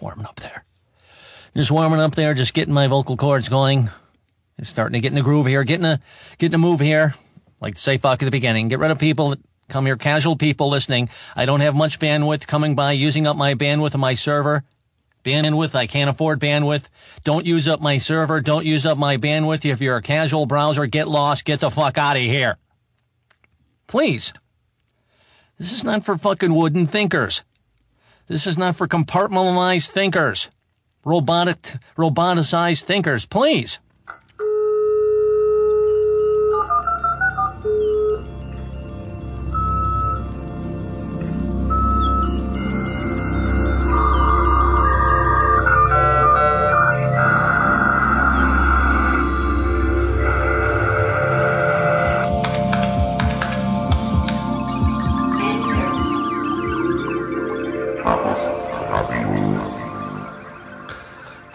warming up there. Just warming up there, just getting my vocal cords going. It's starting to get in the groove here, getting a, getting a move here. Like to say fuck at the beginning. Get rid of people that come here, casual people listening. I don't have much bandwidth coming by, using up my bandwidth of my server. Bandwidth, I can't afford bandwidth. Don't use up my server. Don't use up my bandwidth. If you're a casual browser, get lost. Get the fuck out of here. Please. This is not for fucking wooden thinkers. This is not for compartmentalized thinkers. Robotic, roboticized thinkers. Please.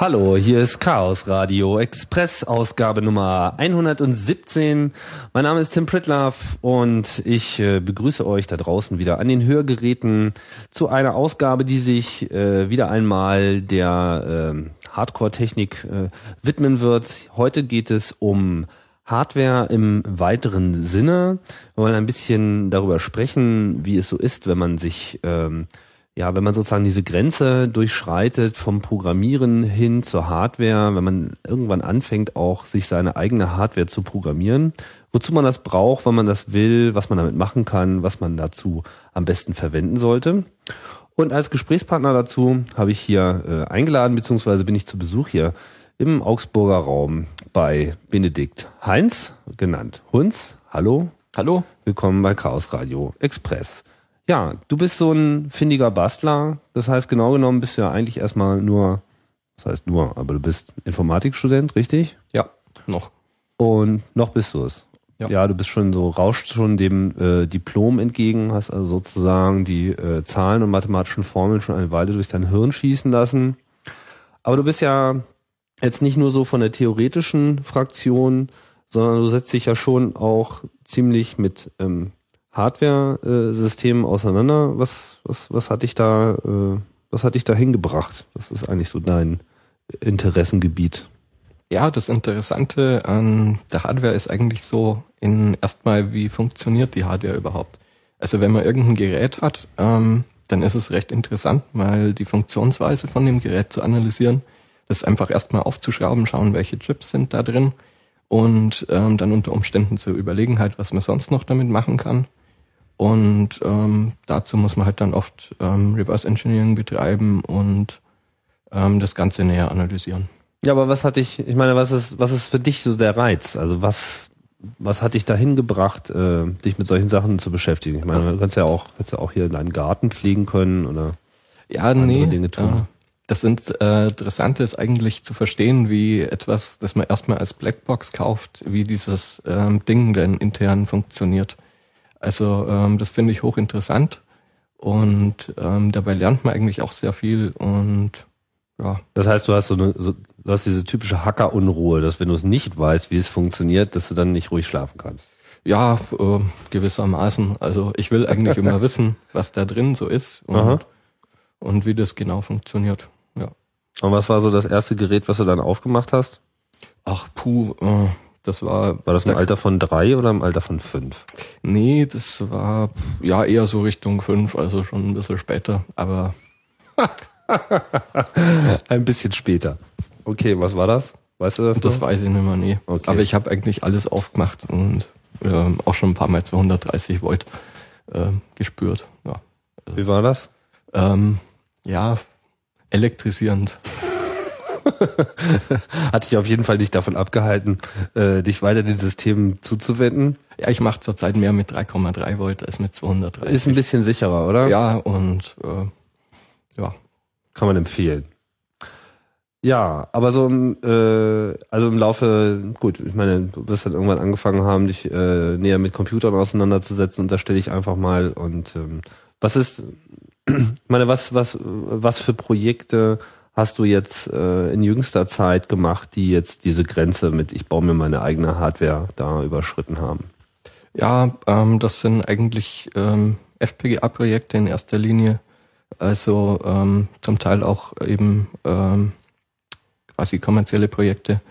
Hallo, hier ist Chaos Radio Express Ausgabe Nummer 117. Mein Name ist Tim Pritlaff und ich äh, begrüße euch da draußen wieder an den Hörgeräten zu einer Ausgabe, die sich äh, wieder einmal der äh, Hardcore-Technik widmen wird. Heute geht es um Hardware im weiteren Sinne. Wir wollen ein bisschen darüber sprechen, wie es so ist, wenn man sich ähm, ja, wenn man sozusagen diese Grenze durchschreitet vom Programmieren hin zur Hardware, wenn man irgendwann anfängt, auch sich seine eigene Hardware zu programmieren, wozu man das braucht, wenn man das will, was man damit machen kann, was man dazu am besten verwenden sollte. Und als Gesprächspartner dazu habe ich hier äh, eingeladen, beziehungsweise bin ich zu Besuch hier im Augsburger Raum bei Benedikt Heinz, genannt Hunz. Hallo. Hallo. Willkommen bei Chaos Radio Express. Ja, du bist so ein findiger Bastler. Das heißt, genau genommen bist du ja eigentlich erstmal nur, das heißt nur, aber du bist Informatikstudent, richtig? Ja, noch. Und noch bist du es. Ja. ja, du bist schon so, rauscht schon dem äh, Diplom entgegen, hast also sozusagen die äh, Zahlen und mathematischen Formeln schon eine Weile durch dein Hirn schießen lassen. Aber du bist ja jetzt nicht nur so von der theoretischen Fraktion, sondern du setzt dich ja schon auch ziemlich mit ähm, Hardware-Systemen auseinander. Was, was, was hat dich da, äh, was hat dich da hingebracht? Was ist eigentlich so dein Interessengebiet? Ja, das Interessante an der Hardware ist eigentlich so in erstmal, wie funktioniert die Hardware überhaupt? Also wenn man irgendein Gerät hat, ähm, dann ist es recht interessant, mal die Funktionsweise von dem Gerät zu analysieren. Das einfach erstmal aufzuschrauben, schauen, welche Chips sind da drin und ähm, dann unter Umständen zu überlegen halt, was man sonst noch damit machen kann. Und ähm, dazu muss man halt dann oft ähm, Reverse Engineering betreiben und ähm, das Ganze näher analysieren. Ja, aber was hat dich, ich meine, was ist, was ist für dich so der Reiz? Also was, was hat dich dahin gebracht, äh, dich mit solchen Sachen zu beschäftigen? Ich meine, du kannst ja auch, kannst ja auch hier deinen Garten pflegen können oder ja, andere nee, Dinge tun. Äh, das sind, äh, Interessante ist eigentlich zu verstehen, wie etwas, das man erstmal als Blackbox kauft, wie dieses ähm, Ding denn intern funktioniert. Also ähm, das finde ich hochinteressant und ähm, dabei lernt man eigentlich auch sehr viel und ja. Das heißt, du hast so eine, so, du hast diese typische Hackerunruhe, dass wenn du es nicht weißt, wie es funktioniert, dass du dann nicht ruhig schlafen kannst. Ja, äh, gewissermaßen. Also ich will eigentlich immer wissen, was da drin so ist und, und wie das genau funktioniert. Ja. Und was war so das erste Gerät, was du dann aufgemacht hast? Ach, puh, äh, das war. War das im Alter von drei oder im Alter von fünf? Nee, das war ja eher so Richtung fünf, also schon ein bisschen später, aber. ein bisschen später. Okay, was war das? Weißt du das? Das noch? weiß ich nicht mehr, nee. Okay. Aber ich habe eigentlich alles aufgemacht und äh, auch schon ein paar Mal 230 Volt äh, gespürt. Ja. Wie war das? Ähm, ja, elektrisierend. Hat dich auf jeden Fall nicht davon abgehalten, äh, dich weiter den Systemen zuzuwenden? Ja, ich mache zurzeit mehr mit 3,3 Volt als mit 230. Ist ein bisschen sicherer, oder? Ja, und äh, ja. Kann man empfehlen. Ja, aber so äh, also im Laufe, gut, ich meine, du wirst dann irgendwann angefangen haben, dich äh, näher mit Computern auseinanderzusetzen und da stelle ich einfach mal und ähm, was ist, ich meine, was, was, was für Projekte hast du jetzt äh, in jüngster Zeit gemacht, die jetzt diese Grenze mit ich baue mir meine eigene Hardware da überschritten haben? Ja, ähm, das sind eigentlich ähm, FPGA-Projekte in erster Linie. Also ähm, zum Teil auch eben ähm, quasi kommerzielle Projekte.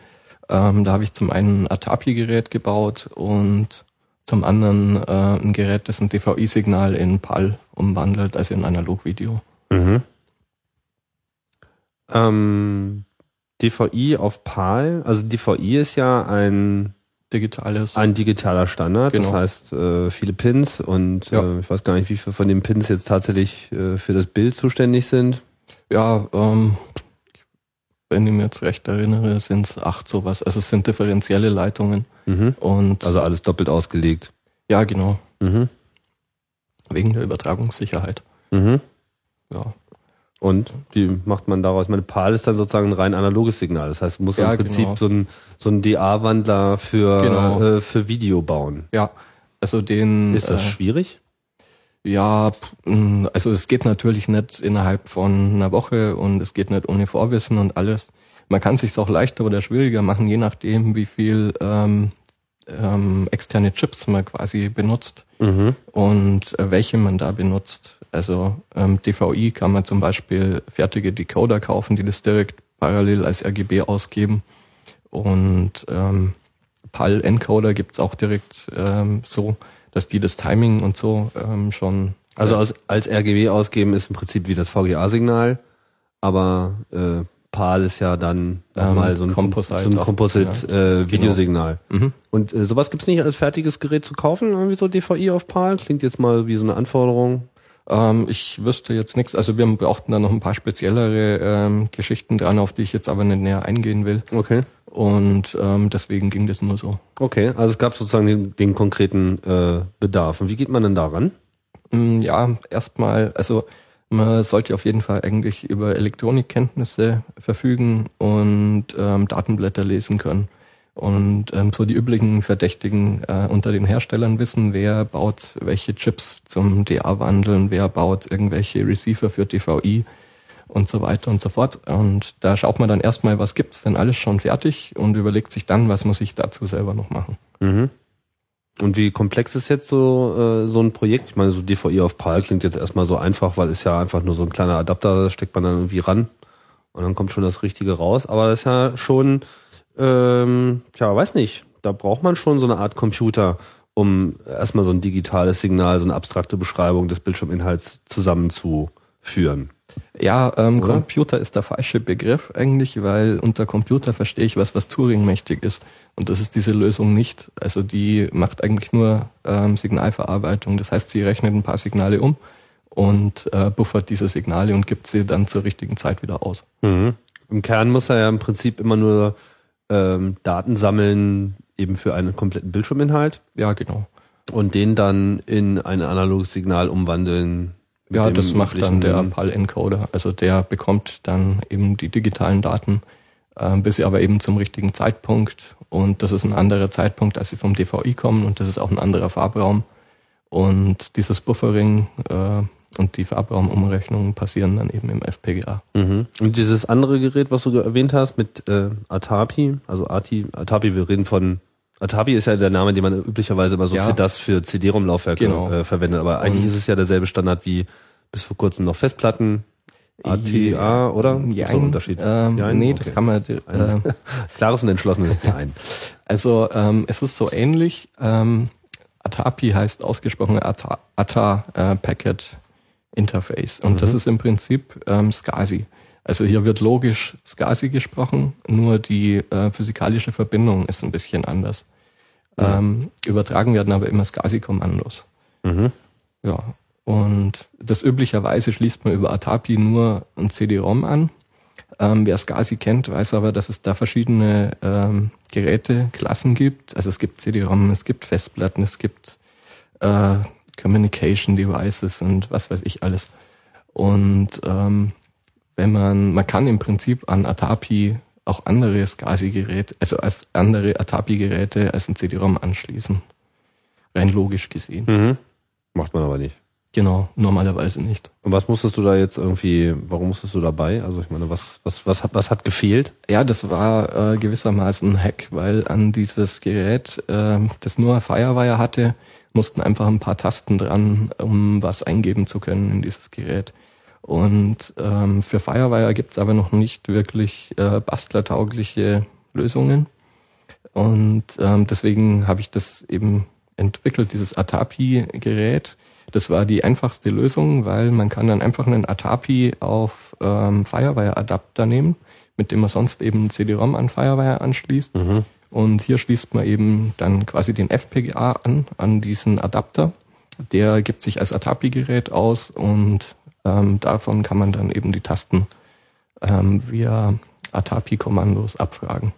Ähm, da habe ich zum einen ein Atapi-Gerät gebaut und zum anderen äh, ein Gerät, das ein DVI-Signal in PAL umwandelt, also in Analogvideo. Mhm. Ähm, DVI auf PAL, also DVI ist ja ein digitales. Ein digitaler Standard, Genau. das heißt äh, viele Pins und Ja. äh, ich weiß gar nicht, wie viele von den Pins jetzt tatsächlich äh, für das Bild zuständig sind. Ja, ähm, wenn ich mich jetzt recht erinnere, sind es acht sowas. Also es sind differenzielle Leitungen Mhm. und Also alles doppelt ausgelegt. ja genau, Mhm. wegen der Übertragungssicherheit. Mhm. Ja, Und wie macht man daraus? Meine, PAL ist dann sozusagen ein rein analoges Signal. Das heißt, man muss Ja, im Prinzip genau. so ein so ein DA-Wandler für Genau. äh, für Video bauen. ja. Also den Ist das äh, schwierig? Ja, mh, also es geht natürlich nicht innerhalb von einer Woche und es geht nicht ohne Vorwissen und alles. Man kann sich auch leichter oder schwieriger machen, je nachdem, wie viel ähm, ähm, externe Chips man quasi benutzt Mhm. und äh, welche man da benutzt. Also ähm, DVI kann man zum Beispiel fertige Decoder kaufen, die das direkt parallel als RGB ausgeben. Und ähm, PAL-Encoder gibt's auch direkt ähm, so, dass die das Timing und so ähm, schon. Also als, als RGB ausgeben ist im Prinzip wie das VGA-Signal, aber äh, PAL ist ja dann nochmal Ähm, so ein Composite so ein auch Composite genannt. äh, Videosignal. Mhm. Und äh, sowas gibt's nicht als fertiges Gerät zu kaufen, irgendwie so DVI auf PAL? Klingt jetzt mal wie so eine Anforderung. Ähm, ich wüsste jetzt nichts. Also wir brauchten da noch ein paar speziellere ähm, Geschichten dran, auf die ich jetzt aber nicht näher eingehen will. Okay. Und ähm, deswegen ging das nur so. Okay, also es gab sozusagen den, den konkreten äh, Bedarf. Und wie geht man denn daran? Mm, Ja, erstmal, also man sollte auf jeden Fall eigentlich über Elektronikkenntnisse verfügen und ähm, Datenblätter lesen können. Und ähm, so die üblichen Verdächtigen äh, unter den Herstellern wissen, wer baut welche Chips zum DA-Wandeln, wer baut irgendwelche Receiver für DVI und so weiter und so fort. Und da schaut man dann erstmal, was gibt's denn alles schon fertig und überlegt sich dann, was muss ich dazu selber noch machen. Mhm. Und wie komplex ist jetzt so, äh, so ein Projekt? Ich meine, so DVI auf PAL klingt jetzt erstmal so einfach, weil ist ja einfach nur so ein kleiner Adapter, da steckt man dann irgendwie ran und dann kommt schon das Richtige raus. Aber das ist ja schon, ähm, tja, weiß nicht, da braucht man schon so eine Art Computer, um erstmal so ein digitales Signal, so eine abstrakte Beschreibung des Bildschirminhalts zusammenzuführen. Ja, ähm, Oder? Computer ist der falsche Begriff eigentlich, weil unter Computer verstehe ich was, was Turing-mächtig ist. Und das ist diese Lösung nicht. Also die macht eigentlich nur ähm, Signalverarbeitung. Das heißt, sie rechnet ein paar Signale um und äh, buffert diese Signale und gibt sie dann zur richtigen Zeit wieder aus. Mhm. Im Kern muss er ja im Prinzip immer nur ähm, Daten sammeln, eben für einen kompletten Bildschirminhalt. Ja, genau. und den dann in ein analoges Signal umwandeln. Ja, das macht dann der PAL-Encoder. Also der bekommt dann eben die digitalen Daten, ähm, bis sie aber eben zum richtigen Zeitpunkt. Und das ist ein anderer Zeitpunkt, als sie vom DVI kommen und das ist auch ein anderer Farbraum. Und dieses Buffering äh, und die Farbraumumrechnungen passieren dann eben im FPGA. Mhm. Und dieses andere Gerät, was du erwähnt hast, mit äh, Atapi, also Ati, Atapi, wir reden von Atapi ist ja der Name, den man üblicherweise immer so Ja. für das für CD-ROM-Laufwerke Genau. äh, verwendet. Aber eigentlich Und- ist es ja derselbe Standard wie bis vor kurzem noch Festplatten. ATA, oder? Ja, einen Unterschied? Ähm, Jein? nee, Okay. das kann man. Äh, Klares und entschlossenes Nein. Also ähm, es ist so ähnlich. Ähm, ATAPI heißt ausgesprochen ATA, ATA äh, Packet Interface und das ist im Prinzip ähm, SCSI. Also hier wird logisch SCSI gesprochen, nur die äh, physikalische Verbindung ist ein bisschen anders. Ähm, übertragen werden aber immer SCSI-Kommandos. Mhm. Ja, und das üblicherweise schließt man über ATAPI nur ein CD-ROM an. Ähm, wer SCSI kennt, weiß aber, dass es da verschiedene ähm, Geräteklassen gibt. Also es gibt CD-ROM, es gibt Festplatten, es gibt äh, Communication Devices und was weiß ich alles. Und ähm, wenn man, man kann im Prinzip an ATAPI auch andere SCSI-Geräte, also als andere ATAPI-Geräte als ein CD-ROM anschließen. Rein logisch gesehen. Mhm. Macht man aber nicht. Genau, normalerweise nicht. Und was musstest du da jetzt irgendwie, warum musstest du dabei? Also ich meine, was, was, was, hat, was hat gefehlt? Ja, das war äh, gewissermaßen ein Hack, weil an dieses Gerät, äh, das nur Firewire hatte, mussten einfach ein paar Tasten dran, um was eingeben zu können in dieses Gerät. Und ähm, für Firewire gibt es aber noch nicht wirklich äh, bastlertaugliche Lösungen. Und ähm, deswegen habe ich das eben entwickelt, dieses Atapi-Gerät. Das war die einfachste Lösung, weil man kann dann einfach einen Atapi auf ähm, Firewire-Adapter nehmen, mit dem man sonst eben CD-ROM an Firewire anschließt. Mhm. Und hier schließt man eben dann quasi den FPGA an, an diesen Adapter. Der gibt sich als Atapi-Gerät aus und ähm, davon kann man dann eben die Tasten ähm, via Atapi-Kommandos abfragen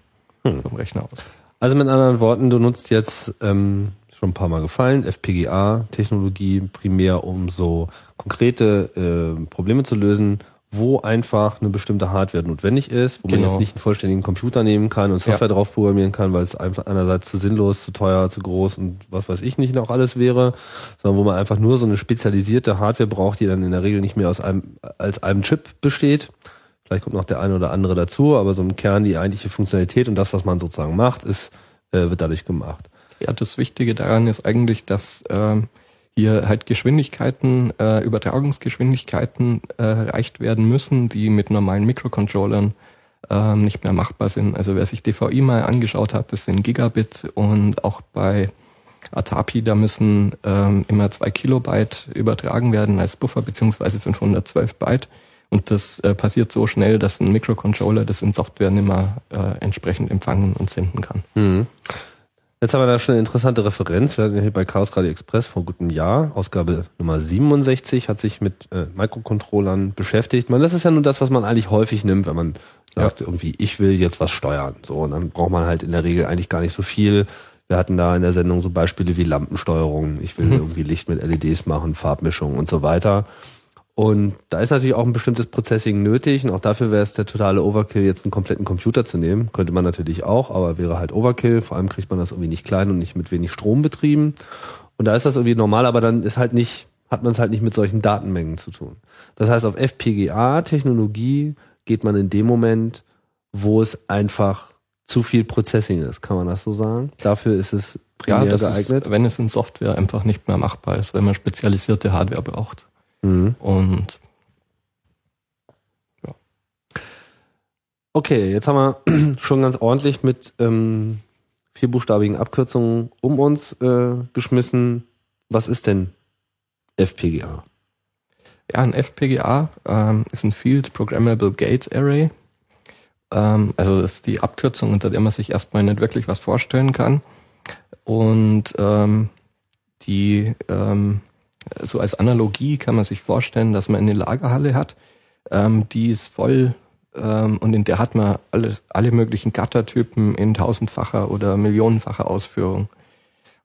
hm. vom Rechner aus. Also mit anderen Worten, du nutzt jetzt ähm, schon ein paar Mal gefallen, FPGA-Technologie primär, um so konkrete äh, Probleme zu lösen, wo einfach eine bestimmte Hardware notwendig ist, wo genau. man jetzt nicht einen vollständigen Computer nehmen kann und Software ja. drauf programmieren kann, weil es einfach einerseits zu sinnlos, zu teuer, zu groß und was weiß ich nicht noch alles wäre, sondern wo man einfach nur so eine spezialisierte Hardware braucht, die dann in der Regel nicht mehr aus einem als einem Chip besteht. Vielleicht kommt noch der eine oder andere dazu, aber so im Kern die eigentliche Funktionalität und das, was man sozusagen macht, ist äh, wird dadurch gemacht. Ja, das Wichtige daran ist eigentlich, dass ähm, hier halt Geschwindigkeiten, äh, Übertragungsgeschwindigkeiten äh, erreicht werden müssen, die mit normalen Mikrocontrollern ähm, nicht mehr machbar sind. Also wer sich DVI mal angeschaut hat, das sind Gigabit und auch bei Atapi, da müssen ähm, immer zwei Kilobyte übertragen werden als Buffer beziehungsweise 512 Byte. Und das äh, passiert so schnell, dass ein Mikrocontroller das in Software nicht mehr äh, entsprechend empfangen und senden kann. Mhm. Jetzt haben wir da schon eine interessante Referenz. Wir hatten hier bei Chaos Radio Express vor gutem Jahr, Ausgabe Nummer 67, hat sich mit äh, Mikrocontrollern beschäftigt. Man, das ist ja nur das, was man eigentlich häufig nimmt, wenn man sagt, ja. irgendwie, ich will jetzt was steuern. So, und dann braucht man halt in der Regel eigentlich gar nicht so viel. Wir hatten da in der Sendung so Beispiele wie Lampensteuerung. Ich will mhm. irgendwie Licht mit LEDs machen, Farbmischung und so weiter. Und da ist natürlich auch ein bestimmtes Processing nötig und auch dafür wäre es der totale Overkill, jetzt einen kompletten Computer zu nehmen. Könnte man natürlich auch, aber wäre halt Overkill. Vor allem kriegt man das irgendwie nicht klein und nicht mit wenig Strom betrieben. Und da ist das irgendwie normal, aber dann ist halt nicht, hat man es halt nicht mit solchen Datenmengen zu tun. Das heißt, auf FPGA-Technologie geht man in dem Moment, wo es einfach zu viel Processing ist, kann man das so sagen? Dafür ist es primär ja, geeignet. Ist, wenn es in Software einfach nicht mehr machbar ist, wenn man spezialisierte Hardware braucht. Mhm. Und ja. Okay, jetzt haben wir schon ganz ordentlich mit ähm, vierbuchstabigen Abkürzungen um uns äh, geschmissen. Was ist denn FPGA? Ja, ein FPGA ähm, ist ein Field Programmable Gate Array. Ähm, also das ist die Abkürzung, unter der man sich erstmal nicht wirklich was vorstellen kann. Und ähm, die ähm, so als Analogie kann man sich vorstellen, dass man eine Lagerhalle hat, ähm, die ist voll ähm, und in der hat man alle, alle möglichen Gattertypen in tausendfacher oder millionenfacher Ausführung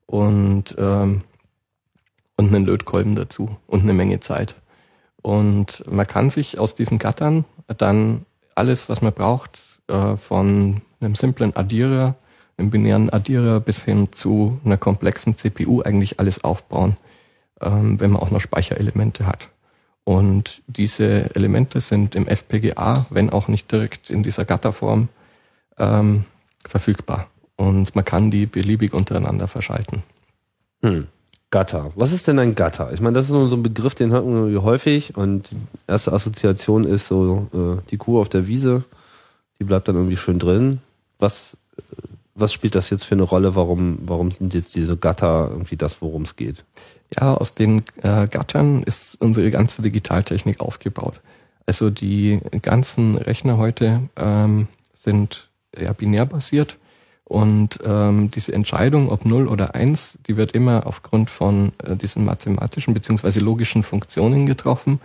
und, ähm, und einen Lötkolben dazu und eine Menge Zeit. Und man kann sich aus diesen Gattern dann alles, was man braucht, äh, von einem simplen Addierer, einem binären Addierer bis hin zu einer komplexen CPU eigentlich alles aufbauen ähm, wenn man auch noch Speicherelemente hat. Und diese Elemente sind im FPGA, wenn auch nicht direkt in dieser Gatterform, ähm, verfügbar. Und man kann die beliebig untereinander verschalten. Hm. Gatter. Was ist denn ein Gatter? Ich meine, das ist nur so ein Begriff, den hört man häufig und die erste Assoziation ist so äh, die Kuh auf der Wiese, die bleibt dann irgendwie schön drin. Was, äh, was spielt das jetzt für eine Rolle? Warum, warum sind jetzt diese Gatter irgendwie das, worum es geht? Ja, aus den äh, Gattern ist unsere ganze Digitaltechnik aufgebaut. Also die ganzen Rechner heute ähm, sind ja binär und ähm, diese Entscheidung, ob 0 oder 1, die wird immer aufgrund von äh, diesen mathematischen beziehungsweise logischen Funktionen getroffen,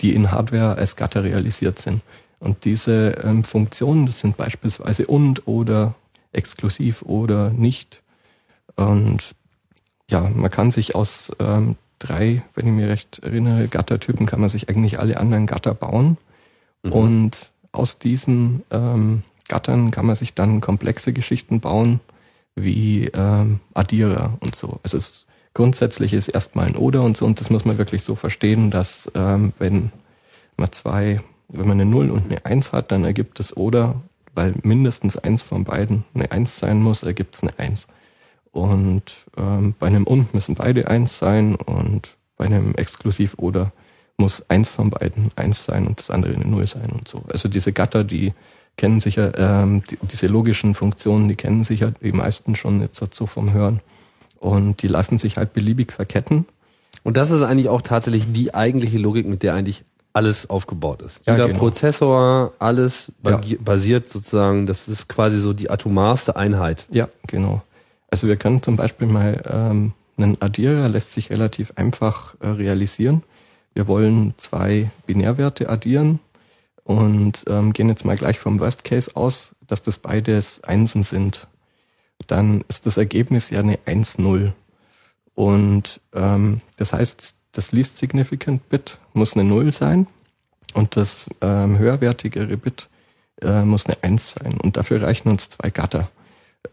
die in Hardware als Gatter realisiert sind. Und diese ähm, Funktionen, das sind beispielsweise und oder exklusiv oder nicht. Und ja, man kann sich aus ähm, drei, wenn ich mir recht erinnere, Gattertypen kann man sich eigentlich alle anderen Gatter bauen. Mhm. Und aus diesen ähm, Gattern kann man sich dann komplexe Geschichten bauen, wie ähm, Addierer und so. Also es grundsätzlich ist erstmal ein Oder und so, und das muss man wirklich so verstehen, dass ähm, wenn man zwei, wenn man eine Null und eine Eins hat, dann ergibt es Oder, weil mindestens eins von beiden eine Eins sein muss, ergibt es eine Eins. Und ähm, bei einem und müssen beide eins sein und bei einem Exklusiv oder muss eins von beiden eins sein und das andere eine Null sein und so. Also diese Gatter, die kennen sich ja, ähm, die, diese logischen Funktionen, die kennen sich ja die meisten schon jetzt so vom Hören. Und die lassen sich halt beliebig verketten. Und das ist eigentlich auch tatsächlich die eigentliche Logik, mit der eigentlich alles aufgebaut ist. Ja, Jeder genau. Prozessor, alles ja. basiert sozusagen, das ist quasi so die atomarste Einheit. Ja, genau. Also wir können zum Beispiel mal ähm, einen Addierer lässt sich relativ einfach äh, realisieren. Wir wollen zwei Binärwerte addieren und ähm, gehen jetzt mal gleich vom Worst Case aus, dass das beides Einsen sind. Dann ist das Ergebnis ja eine 1-0. Und ähm, das heißt, das Least Significant Bit muss eine 0 sein und das ähm, höherwertigere Bit äh, muss eine 1 sein. Und dafür reichen uns zwei Gatter.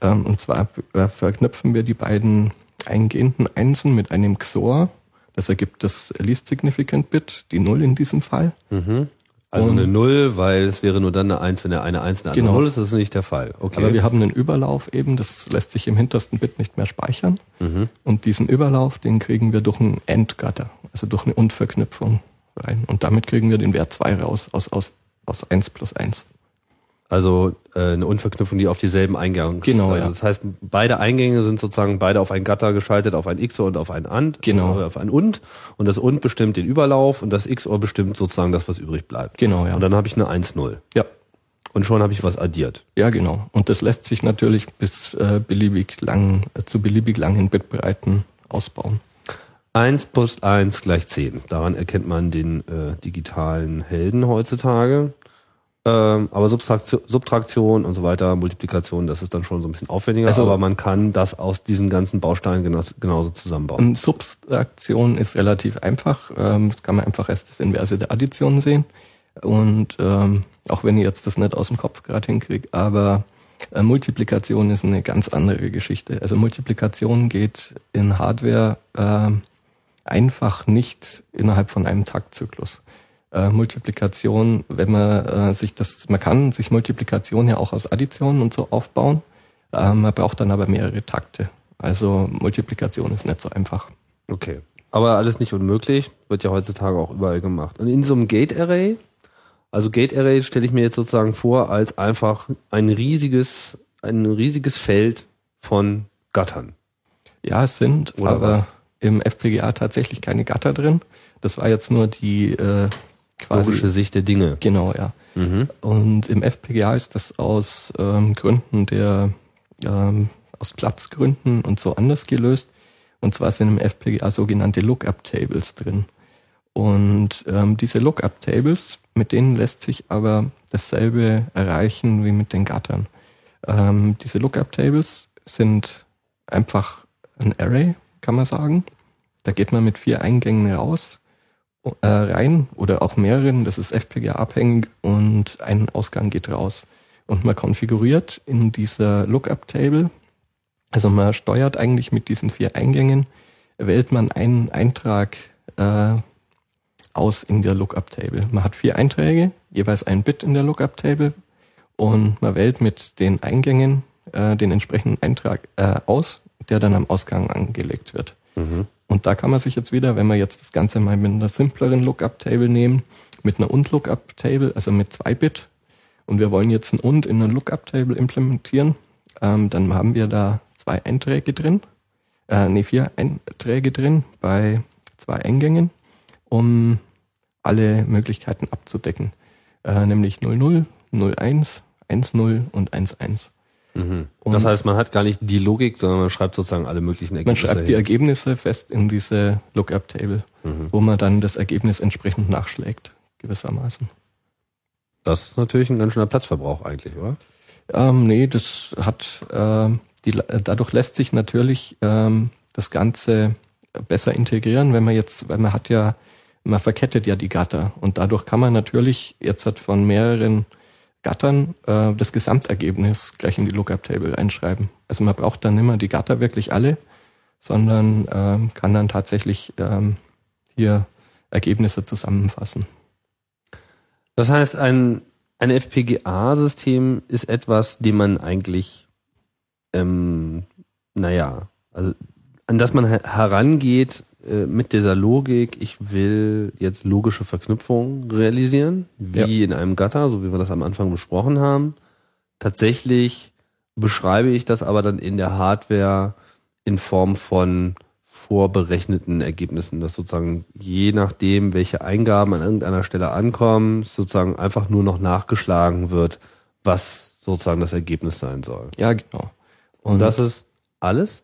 Ähm, und zwar äh, verknüpfen wir die beiden eingehenden Einsen mit einem XOR. Das ergibt das Least Significant Bit, die 0 in diesem Fall. Mhm. Also und eine 0, weil es wäre nur dann eine 1, wenn er eine 1 eine genau. 0 ist, das ist nicht der Fall. Okay. Aber wir haben einen Überlauf eben, das lässt sich im hintersten Bit nicht mehr speichern. Mhm. Und diesen Überlauf, den kriegen wir durch ein AND-Gatter, also durch eine Und-Verknüpfung rein. Und damit kriegen wir den Wert 2 raus aus, aus, aus 1 plus 1. Also äh, eine Unverknüpfung, die auf dieselben Eingänge. Genau, also, ja. Das heißt, beide Eingänge sind sozusagen beide auf ein Gatter geschaltet, auf ein XOR und auf ein AND. Genau. Auf ein UND. Und das UND bestimmt den Überlauf und das XOR bestimmt sozusagen das, was übrig bleibt. Genau, ja. Und dann habe ich eine 1-0. Ja. Und schon habe ich was addiert. Ja, genau. Und das lässt sich natürlich bis äh, beliebig lang, äh, zu beliebig langen Bitbreiten ausbauen. 1 plus 1 gleich 10. Daran erkennt man den äh, digitalen Helden heutzutage. Ähm, aber Subtraktion, Subtraktion und so weiter, Multiplikation, das ist dann schon so ein bisschen aufwendiger, also, aber man kann das aus diesen ganzen Bausteinen genau, genauso zusammenbauen. Subtraktion ist relativ einfach. Ähm, das kann man einfach als das Inverse der Addition sehen. Und ähm, auch wenn ich jetzt das nicht aus dem Kopf gerade hinkriege, aber äh, Multiplikation ist eine ganz andere Geschichte. Also Multiplikation geht in Hardware äh, einfach nicht innerhalb von einem Taktzyklus äh, Multiplikation, wenn man äh, sich das, man kann sich Multiplikation ja auch aus Addition und so aufbauen. Äh, man braucht dann aber mehrere Takte. Also Multiplikation ist nicht so einfach. Okay. Aber alles nicht unmöglich, wird ja heutzutage auch überall gemacht. Und in so einem Gate Array, also Gate Array stelle ich mir jetzt sozusagen vor als einfach ein riesiges, ein riesiges Feld von Gattern. Ja, es sind, Oder aber was? im FPGA tatsächlich keine Gatter drin. Das war jetzt nur die äh, quasi. Logische Sicht der Dinge. Genau, ja. Mhm. Und im FPGA ist das aus ähm, Gründen der, ähm, aus Platzgründen und so anders gelöst. Und zwar sind im FPGA sogenannte Lookup-Tables drin. Und ähm, diese Lookup-Tables, mit denen lässt sich aber dasselbe erreichen wie mit den Gattern. Ähm, diese Lookup-Tables sind einfach ein Array, kann man sagen. Da geht man mit vier Eingängen raus äh, rein oder auch mehreren, das ist FPGA abhängig und ein Ausgang geht raus. Und man konfiguriert in dieser Lookup-Table, also man steuert eigentlich mit diesen vier Eingängen, wählt man einen Eintrag äh, aus in der Lookup-Table. Man hat vier Einträge, jeweils ein Bit in der Lookup-Table und man wählt mit den Eingängen äh, den entsprechenden Eintrag äh, aus, der dann am Ausgang angelegt wird. Mhm. Und da kann man sich jetzt wieder, wenn wir jetzt das Ganze mal mit einer simpleren Lookup-Table nehmen, mit einer und-Lookup-Table, also mit zwei Bit, und wir wollen jetzt ein und in einer Lookup-Table implementieren, ähm, dann haben wir da zwei Einträge drin, äh, nee, vier Einträge drin bei zwei Eingängen, um alle Möglichkeiten abzudecken, äh, nämlich 00, 01, 10 und 11. Mhm. Das heißt, man hat gar nicht die Logik, sondern man schreibt sozusagen alle möglichen Ergebnisse. Man schreibt die Ergebnisse fest in diese Lookup-Table, mhm. wo man dann das Ergebnis entsprechend nachschlägt, gewissermaßen. Das ist natürlich ein ganz schöner Platzverbrauch eigentlich, oder? Ähm, nee, das hat, äh, die, dadurch lässt sich natürlich ähm, das Ganze besser integrieren, wenn man jetzt, weil man hat ja, man verkettet ja die Gatter und dadurch kann man natürlich jetzt hat von mehreren Gattern äh, das Gesamtergebnis gleich in die Lookup-Table einschreiben. Also man braucht dann nicht mehr die Gatter wirklich alle, sondern ähm, kann dann tatsächlich ähm, hier Ergebnisse zusammenfassen. Das heißt, ein, ein FPGA-System ist etwas, dem man eigentlich, ähm, naja, also an das man herangeht mit dieser Logik, ich will jetzt logische Verknüpfungen realisieren, wie Ja. in einem Gatter, so wie wir das am Anfang besprochen haben. Tatsächlich beschreibe ich das aber dann in der Hardware in Form von vorberechneten Ergebnissen, dass sozusagen je nachdem, welche Eingaben an irgendeiner Stelle ankommen, sozusagen einfach nur noch nachgeschlagen wird, was sozusagen das Ergebnis sein soll. Ja, genau. Und das ist alles?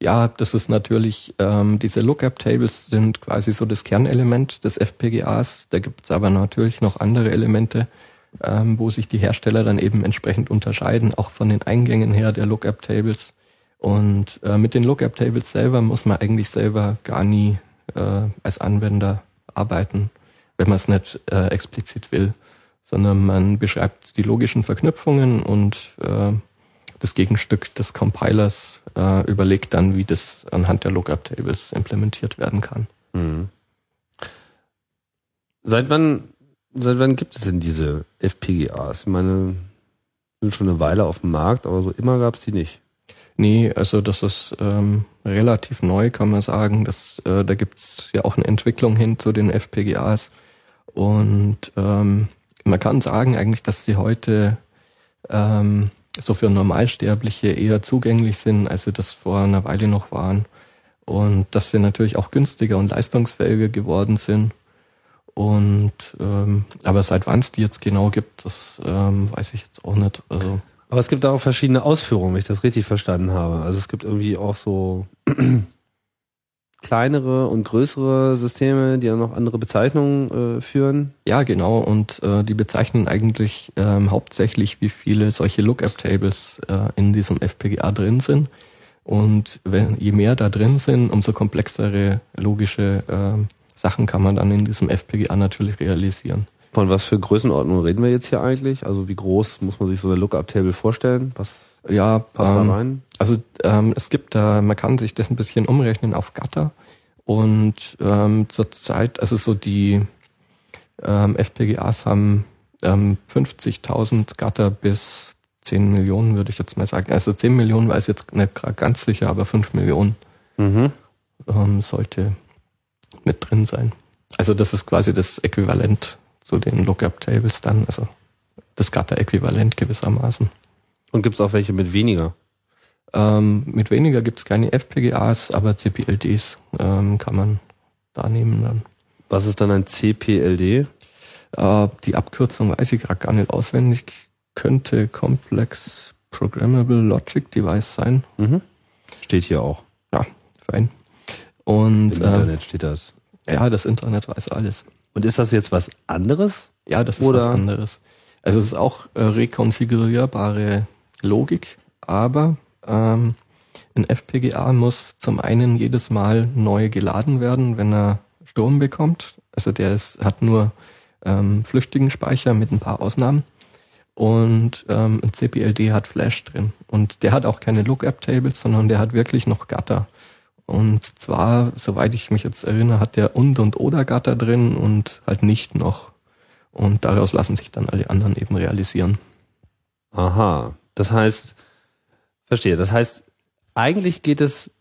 Ja, das ist natürlich, ähm, diese Lookup-Tables sind quasi so das Kernelement des FPGAs. Da gibt es aber natürlich noch andere Elemente, ähm, wo sich die Hersteller dann eben entsprechend unterscheiden, auch von den Eingängen her der Lookup-Tables. Und äh, mit den Lookup-Tables selber muss man eigentlich selber gar nie äh, als Anwender arbeiten, wenn man es nicht äh, explizit will, sondern man beschreibt die logischen Verknüpfungen und äh, das Gegenstück des Compilers äh, überlegt dann, wie das anhand der Lookup-Tables implementiert werden kann. Mhm. Seit wann, seit wann gibt es denn diese FPGAs? Ich meine, sind schon eine Weile auf dem Markt, aber so immer gab es die nicht. Nee, also das ist ähm, relativ neu, kann man sagen. Das, äh, da gibt's ja auch eine Entwicklung hin zu den FPGAs. Und ähm, man kann sagen eigentlich, dass sie heute ähm, so für Normalsterbliche eher zugänglich sind, als sie das vor einer Weile noch waren. Und dass sie natürlich auch günstiger und leistungsfähiger geworden sind. Und ähm, aber seit wann es die jetzt genau gibt, das ähm, weiß ich jetzt auch nicht. Also Aber es gibt auch verschiedene Ausführungen, wenn ich das richtig verstanden habe. Also es gibt irgendwie auch so kleinere und größere Systeme, die dann noch andere Bezeichnungen äh, führen. Ja, genau. Und äh, die bezeichnen eigentlich ähm, hauptsächlich, wie viele solche Lookup-Tables äh, in diesem FPGA drin sind. Und wenn, je mehr da drin sind, umso komplexere logische äh, Sachen kann man dann in diesem FPGA natürlich realisieren. Von was für Größenordnung reden wir jetzt hier eigentlich? Also wie groß muss man sich so eine Lookup-Table vorstellen? Was Ja, passt ähm, da rein? Also ähm, es gibt da, man kann sich das ein bisschen umrechnen auf Gatter. Und ähm, zurzeit, also so die ähm, FPGAs haben ähm, 50.000 Gatter bis 10 Millionen, würde ich jetzt mal sagen. Also 10 Millionen weiß ich jetzt nicht gerade ganz sicher, aber 5 Millionen Mhm. ähm, sollte mit drin sein. Also das ist quasi das Äquivalent zu den Lookup-Tables dann, also das Gatter-Äquivalent gewissermaßen. Und gibt es auch welche mit weniger? Ähm, mit weniger gibt es keine FPGAs, aber CPLDs ähm, kann man da nehmen dann. Was ist dann ein CPLD? Äh, die Abkürzung weiß ich gerade gar nicht auswendig. Könnte Complex Programmable Logic Device sein. Mhm. Steht hier auch. Ja, fein. Und Im äh, Internet steht das. ja, das Internet weiß alles. Und ist das jetzt was anderes? Ja, das ist Oder- was anderes. Also es ist auch äh, rekonfigurierbare Logik, aber ähm, ein FPGA muss zum einen jedes Mal neu geladen werden, wenn er Strom bekommt. Also der ist, hat nur ähm, flüchtigen Speicher mit ein paar Ausnahmen. Und ähm, ein CPLD hat Flash drin. Und der hat auch keine Lookup-Tables, sondern der hat wirklich noch Gatter. Und zwar, soweit ich mich jetzt erinnere, hat der und und oder Gatter drin und halt nicht noch. Und daraus lassen sich dann alle anderen eben realisieren. Aha. Das heißt, verstehe. Das heißt, eigentlich geht es,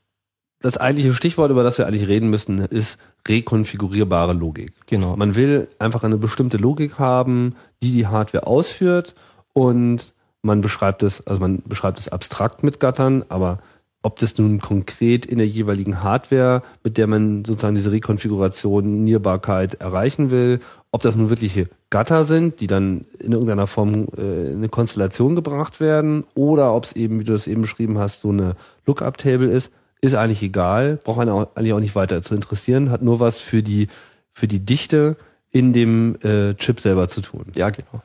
das eigentliche Stichwort, über das wir eigentlich reden müssen, ist rekonfigurierbare Logik. Genau. Man will einfach eine bestimmte Logik haben, die die Hardware ausführt und man beschreibt es, also man beschreibt es abstrakt mit Gattern, aber ob das nun konkret in der jeweiligen Hardware, mit der man sozusagen diese Rekonfiguration, Nierbarkeit erreichen will, ob das nun wirkliche Gatter sind, die dann in irgendeiner Form äh, in eine Konstellation gebracht werden, oder ob es eben, wie du das eben beschrieben hast, so eine Lookup-Table ist, ist eigentlich egal, braucht einen auch, eigentlich auch nicht weiter zu interessieren, hat nur was für die, für die Dichte in dem äh, Chip selber zu tun. Ja, genau.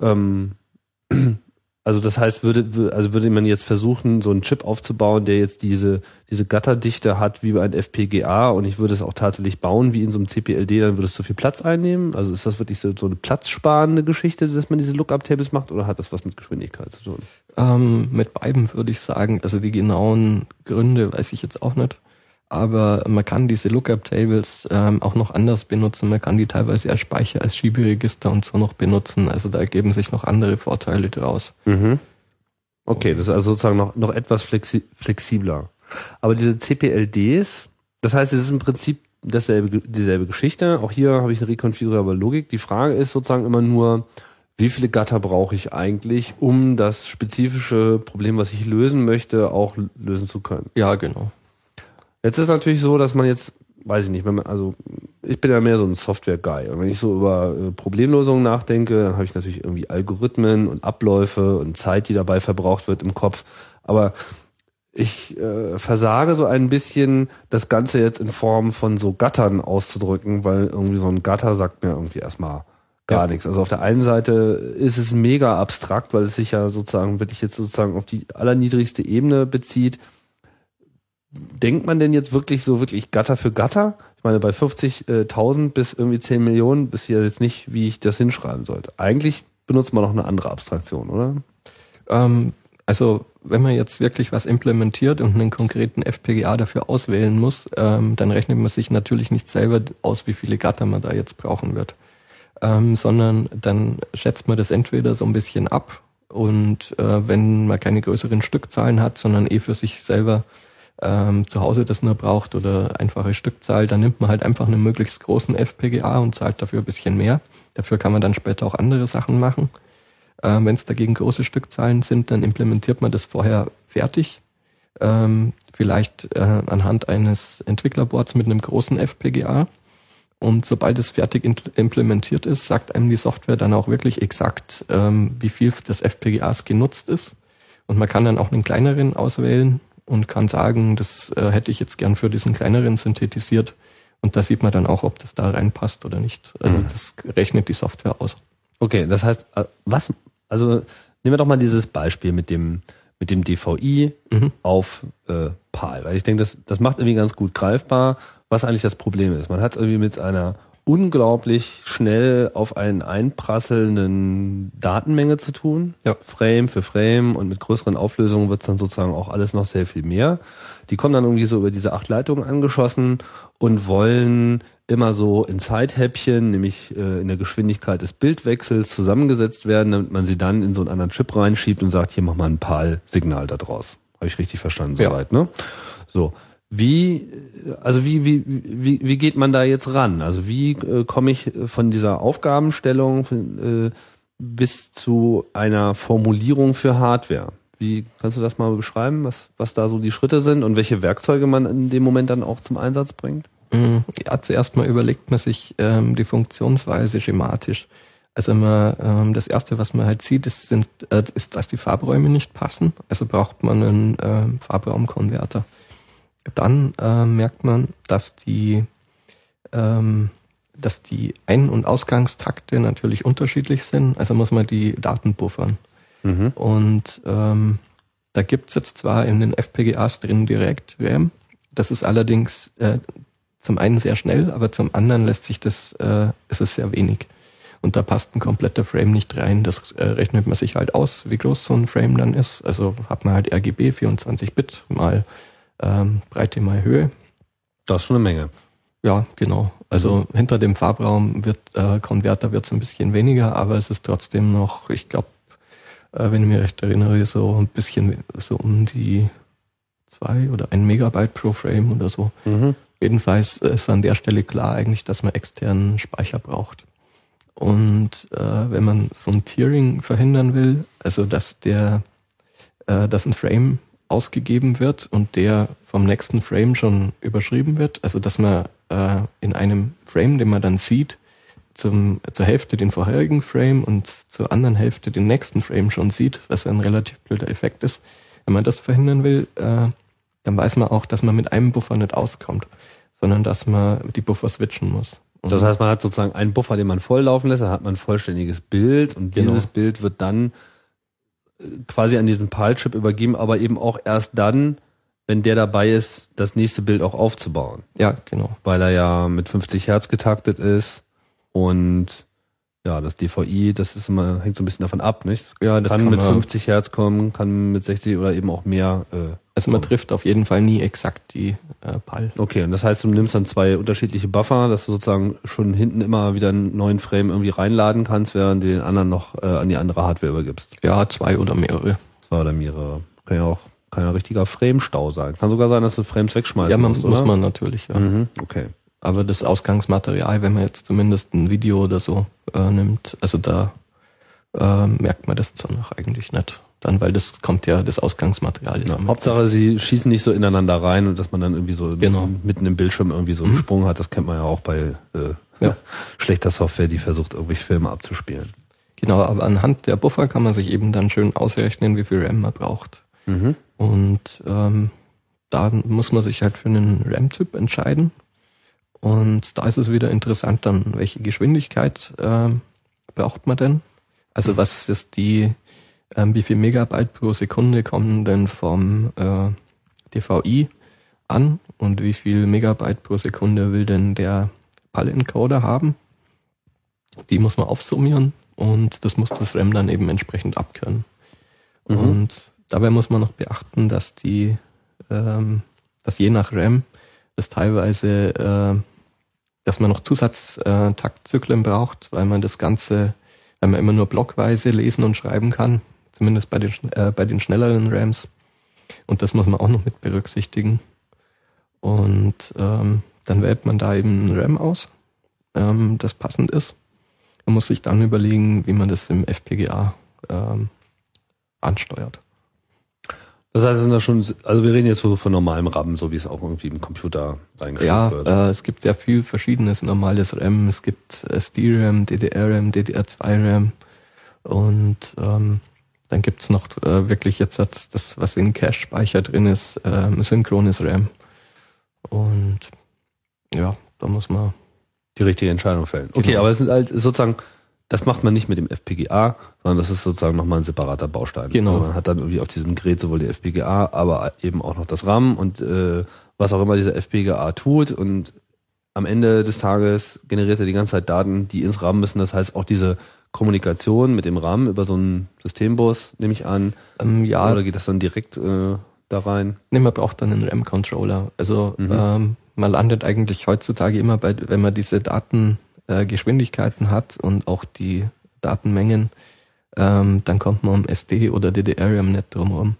Ähm, also das heißt, würde, wür- also würde man jetzt versuchen, so einen Chip aufzubauen, der jetzt diese, diese Gatterdichte hat wie bei einem FPGA und ich würde es auch tatsächlich bauen wie in so einem CPLD, dann würde es zu viel Platz einnehmen. Also ist das wirklich so, so eine platzsparende Geschichte, dass man diese Lookup-Tables macht oder hat das was mit Geschwindigkeit zu tun? Ähm, mit beiden würde ich sagen, also die genauen Gründe weiß ich jetzt auch nicht. Aber man kann diese Lookup-Tables ähm, auch noch anders benutzen. Man kann die teilweise als Speicher, als Schieberegister und so noch benutzen. Also da ergeben sich noch andere Vorteile draus. Mhm. Okay, das ist also sozusagen noch, noch etwas flexi flexibler. Aber diese CPLDs, Das heißt, es ist im Prinzip dasselbe, dieselbe Geschichte. Auch hier habe ich eine rekonfigurierbare Logik. Die Frage ist sozusagen immer nur, wie viele Gatter brauche ich eigentlich, um das spezifische Problem, was ich lösen möchte, auch lösen zu können. Ja, genau. Jetzt ist natürlich so, dass man jetzt, weiß ich nicht, wenn man, also ich bin ja mehr so ein Software-Guy. Und wenn ich so über äh, Problemlösungen nachdenke, dann habe ich natürlich irgendwie Algorithmen und Abläufe und Zeit, die dabei verbraucht wird im Kopf. Aber ich äh, versage so ein bisschen, das Ganze jetzt in Form von so Gattern auszudrücken, weil irgendwie so ein Gatter sagt mir irgendwie erstmal gar ja. nichts. Also auf der einen Seite ist es mega abstrakt, weil es sich ja sozusagen, wenn ich jetzt sozusagen auf die allerniedrigste Ebene bezieht, denkt man denn jetzt wirklich so wirklich Gatter für Gatter? Ich meine, bei 50.000 bis irgendwie 10 Millionen ist ja jetzt nicht, wie ich das hinschreiben sollte. Eigentlich benutzt man noch eine andere Abstraktion, oder? Ähm, also wenn man jetzt wirklich was implementiert und einen konkreten FPGA dafür auswählen muss, ähm, dann rechnet man sich natürlich nicht selber aus, wie viele Gatter man da jetzt brauchen wird, ähm, sondern dann schätzt man das entweder so ein bisschen ab und äh, wenn man keine größeren Stückzahlen hat, sondern eh für sich selber ähm, zu Hause das nur braucht oder einfache Stückzahl, dann nimmt man halt einfach einen möglichst großen FPGA und zahlt dafür ein bisschen mehr. Dafür kann man dann später auch andere Sachen machen. Ähm, Wenn es dagegen große Stückzahlen sind, dann implementiert man das vorher fertig. Ähm, vielleicht äh, anhand eines Entwicklerboards mit einem großen FPGA. Und sobald es fertig implementiert ist, sagt einem die Software dann auch wirklich exakt, ähm, wie viel des FPGAs genutzt ist. Und man kann dann auch einen kleineren auswählen und kann sagen, das äh, hätte ich jetzt gern für diesen kleineren synthetisiert. Und da sieht man dann auch, ob das da reinpasst oder nicht. Also mhm. das rechnet die Software aus. Okay, das heißt, äh, was also nehmen wir doch mal dieses Beispiel mit dem, mit dem DVI mhm. auf äh, PAL. Weil ich denke, das, das macht irgendwie ganz gut greifbar, was eigentlich das Problem ist. Man hat irgendwie mit einer unglaublich schnell auf einen einprasselnden Datenmenge zu tun. Ja. Frame für Frame und mit größeren Auflösungen wird es dann sozusagen auch alles noch sehr viel mehr. Die kommen dann irgendwie so über diese acht Leitungen angeschossen und wollen immer so in Zeithäppchen, nämlich äh, in der Geschwindigkeit des Bildwechsels zusammengesetzt werden, damit man sie dann in so einen anderen Chip reinschiebt und sagt, hier mach mal ein PAL-Signal da draus. Habe ich richtig verstanden ja. soweit, ne? So. Wie, also wie, wie, wie, wie geht man da jetzt ran? Also wie äh, komme ich von dieser Aufgabenstellung äh, bis zu einer Formulierung für Hardware? Wie kannst du das mal beschreiben, was, was da so die Schritte sind und welche Werkzeuge man in dem Moment dann auch zum Einsatz bringt? Mm, ja, zuerst mal überlegt man sich ähm, die Funktionsweise schematisch. Also man, ähm, das erste, was man halt sieht, ist, sind, äh, ist, dass die Farbräume nicht passen. Also braucht man einen äh, Farbraumkonverter. Dann äh, merkt man, dass die, ähm, dass die Ein- und Ausgangstakte natürlich unterschiedlich sind. Also muss man die Daten buffern. Mhm. Und ähm, da gibt's jetzt zwar in den FPGAs drin direkt RAM. Das ist allerdings äh, zum einen sehr schnell, aber zum anderen lässt sich das, äh, ist es sehr wenig. Und da passt ein kompletter Frame nicht rein. Das äh, rechnet man sich halt aus, wie groß so ein Frame dann ist. Also hat man halt RGB 24 Bit mal ähm, Breite mal Höhe. Das ist schon eine Menge. Ja, genau. Also mhm. hinter dem Farbraum wird äh, Konverter wird es ein bisschen weniger, aber es ist trotzdem noch, ich glaube, äh, wenn ich mich recht erinnere, so ein bisschen so um die zwei oder ein Megabyte pro Frame oder so. Mhm. Jedenfalls ist an der Stelle klar eigentlich, dass man externen Speicher braucht. Und äh, wenn man so ein Tiering verhindern will, also dass der, äh, dass ein Frame ausgegeben wird und der vom nächsten Frame schon überschrieben wird. Also dass man äh, in einem Frame, den man dann sieht, zum, zur Hälfte den vorherigen Frame und zur anderen Hälfte den nächsten Frame schon sieht, was ein relativ blöder Effekt ist. Wenn man das verhindern will, äh, dann weiß man auch, dass man mit einem Buffer nicht auskommt, sondern dass man die Buffer switchen muss. Und das heißt, man hat sozusagen einen Buffer, den man volllaufen lässt, dann hat man ein vollständiges Bild und genau. dieses Bild wird dann quasi an diesen PAL-Chip übergeben, aber eben auch erst dann, wenn der dabei ist, das nächste Bild auch aufzubauen. Ja, genau. Weil er ja mit 50 Hertz getaktet ist und ja, das DVI, das ist immer, hängt so ein bisschen davon ab, nicht? Das ja, das kann, kann mit 50 Hertz kommen, kann mit 60 oder eben auch mehr. Äh, also man trifft auf jeden Fall nie exakt die äh, PAL. Okay, und das heißt, du nimmst dann zwei unterschiedliche Buffer, dass du sozusagen schon hinten immer wieder einen neuen Frame irgendwie reinladen kannst, während du den anderen noch äh, an die andere Hardware übergibst. Ja, zwei oder mehrere. Zwei oder mehrere. Kann ja auch kann ja richtiger Framestau sein. Kann sogar sein, dass du Frames wegschmeißt. Ja, man, musst, muss man natürlich, ja. Mhm, okay. Aber das Ausgangsmaterial, wenn man jetzt zumindest ein Video oder so äh, nimmt, also da äh, merkt man das dann auch eigentlich nicht. Dann, weil das kommt ja, das Ausgangsmaterial ist Ja, Hauptsache, sie schießen nicht so ineinander rein und dass man dann irgendwie so Genau. mitten im Bildschirm irgendwie so einen Sprung hat. Das kennt man ja auch bei äh, Ja. schlechter Software, die versucht, irgendwelche Filme abzuspielen. Genau, aber anhand der Buffer kann man sich eben dann schön ausrechnen, wie viel RAM man braucht. Mhm. Und ähm, da muss man sich halt für einen RAM-Typ entscheiden. Und da ist es wieder interessant dann, welche Geschwindigkeit ähm, braucht man denn? Also was ist die, ähm, wie viel Megabyte pro Sekunde kommen denn vom äh, DVI an und wie viel Megabyte pro Sekunde will denn der PAL-Encoder haben? Die muss man aufsummieren und das muss das RAM dann eben entsprechend abkönnen. Mhm. Und dabei muss man noch beachten, dass die, ähm, dass je nach RAM das teilweise, äh, dass man noch Zusatztaktzyklen äh, braucht, weil man das Ganze, weil man immer nur blockweise lesen und schreiben kann, zumindest bei den, äh, bei den schnelleren RAMs. Und das muss man auch noch mit berücksichtigen. Und ähm, dann wählt man da eben ein RAM aus, ähm, das passend ist. Man muss sich dann überlegen, wie man das im FPGA ähm, ansteuert. Das heißt, es sind da schon, also wir reden jetzt so von normalem RAM, so wie es auch irgendwie im Computer eingestellt Ja, wird. äh, es gibt sehr viel verschiedenes normales RAM. Es gibt SD-RAM, DDR-RAM, DDR2-RAM und ähm, dann gibt's noch äh, wirklich jetzt das, was in Cache-Speicher drin ist, ähm, synchrones RAM. Und ja, da muss man die richtige Entscheidung fällen. Okay, Genau. aber es sind halt sozusagen, das macht man nicht mit dem FPGA, sondern das ist sozusagen nochmal ein separater Baustein. Genau. Also man hat dann irgendwie auf diesem Gerät sowohl die FPGA, aber eben auch noch das RAM und äh, was auch immer dieser FPGA tut und am Ende des Tages generiert er die ganze Zeit Daten, die ins RAM müssen. Das heißt auch diese Kommunikation mit dem RAM über so einen Systembus, nehme ich an. ähm, ja, Oder geht das dann direkt äh, da rein? Nee, man braucht dann einen RAM-Controller. Also Mhm. ähm, man landet eigentlich heutzutage immer bei, wenn man diese Datengeschwindigkeiten äh, hat und auch die Datenmengen, ähm, dann kommt man um SD oder DDR-RAM nicht drumherum.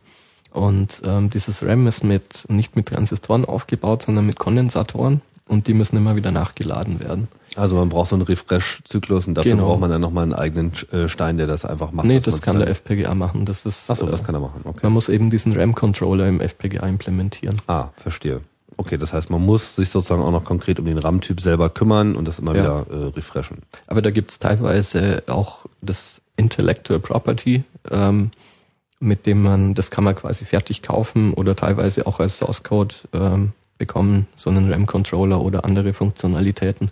Und ähm, dieses RAM ist mit, nicht mit Transistoren aufgebaut, sondern mit Kondensatoren und die müssen immer wieder nachgeladen werden. Also man braucht so einen Refresh-Zyklus und dafür Genau. braucht man dann nochmal einen eigenen äh, Stein, der das einfach macht. nee, das kann der FPGA machen. Das ist, Achso, das äh, kann er machen. Okay. man muss eben diesen RAM-Controller im FPGA implementieren. Ah, verstehe. Okay, das heißt, man muss sich sozusagen auch noch konkret um den RAM-Typ selber kümmern und das immer Ja. wieder äh, refreshen. Aber da gibt's teilweise auch das Intellectual Property, ähm, mit dem man, das kann man quasi fertig kaufen oder teilweise auch als Source Code ähm, bekommen, so einen RAM-Controller oder andere Funktionalitäten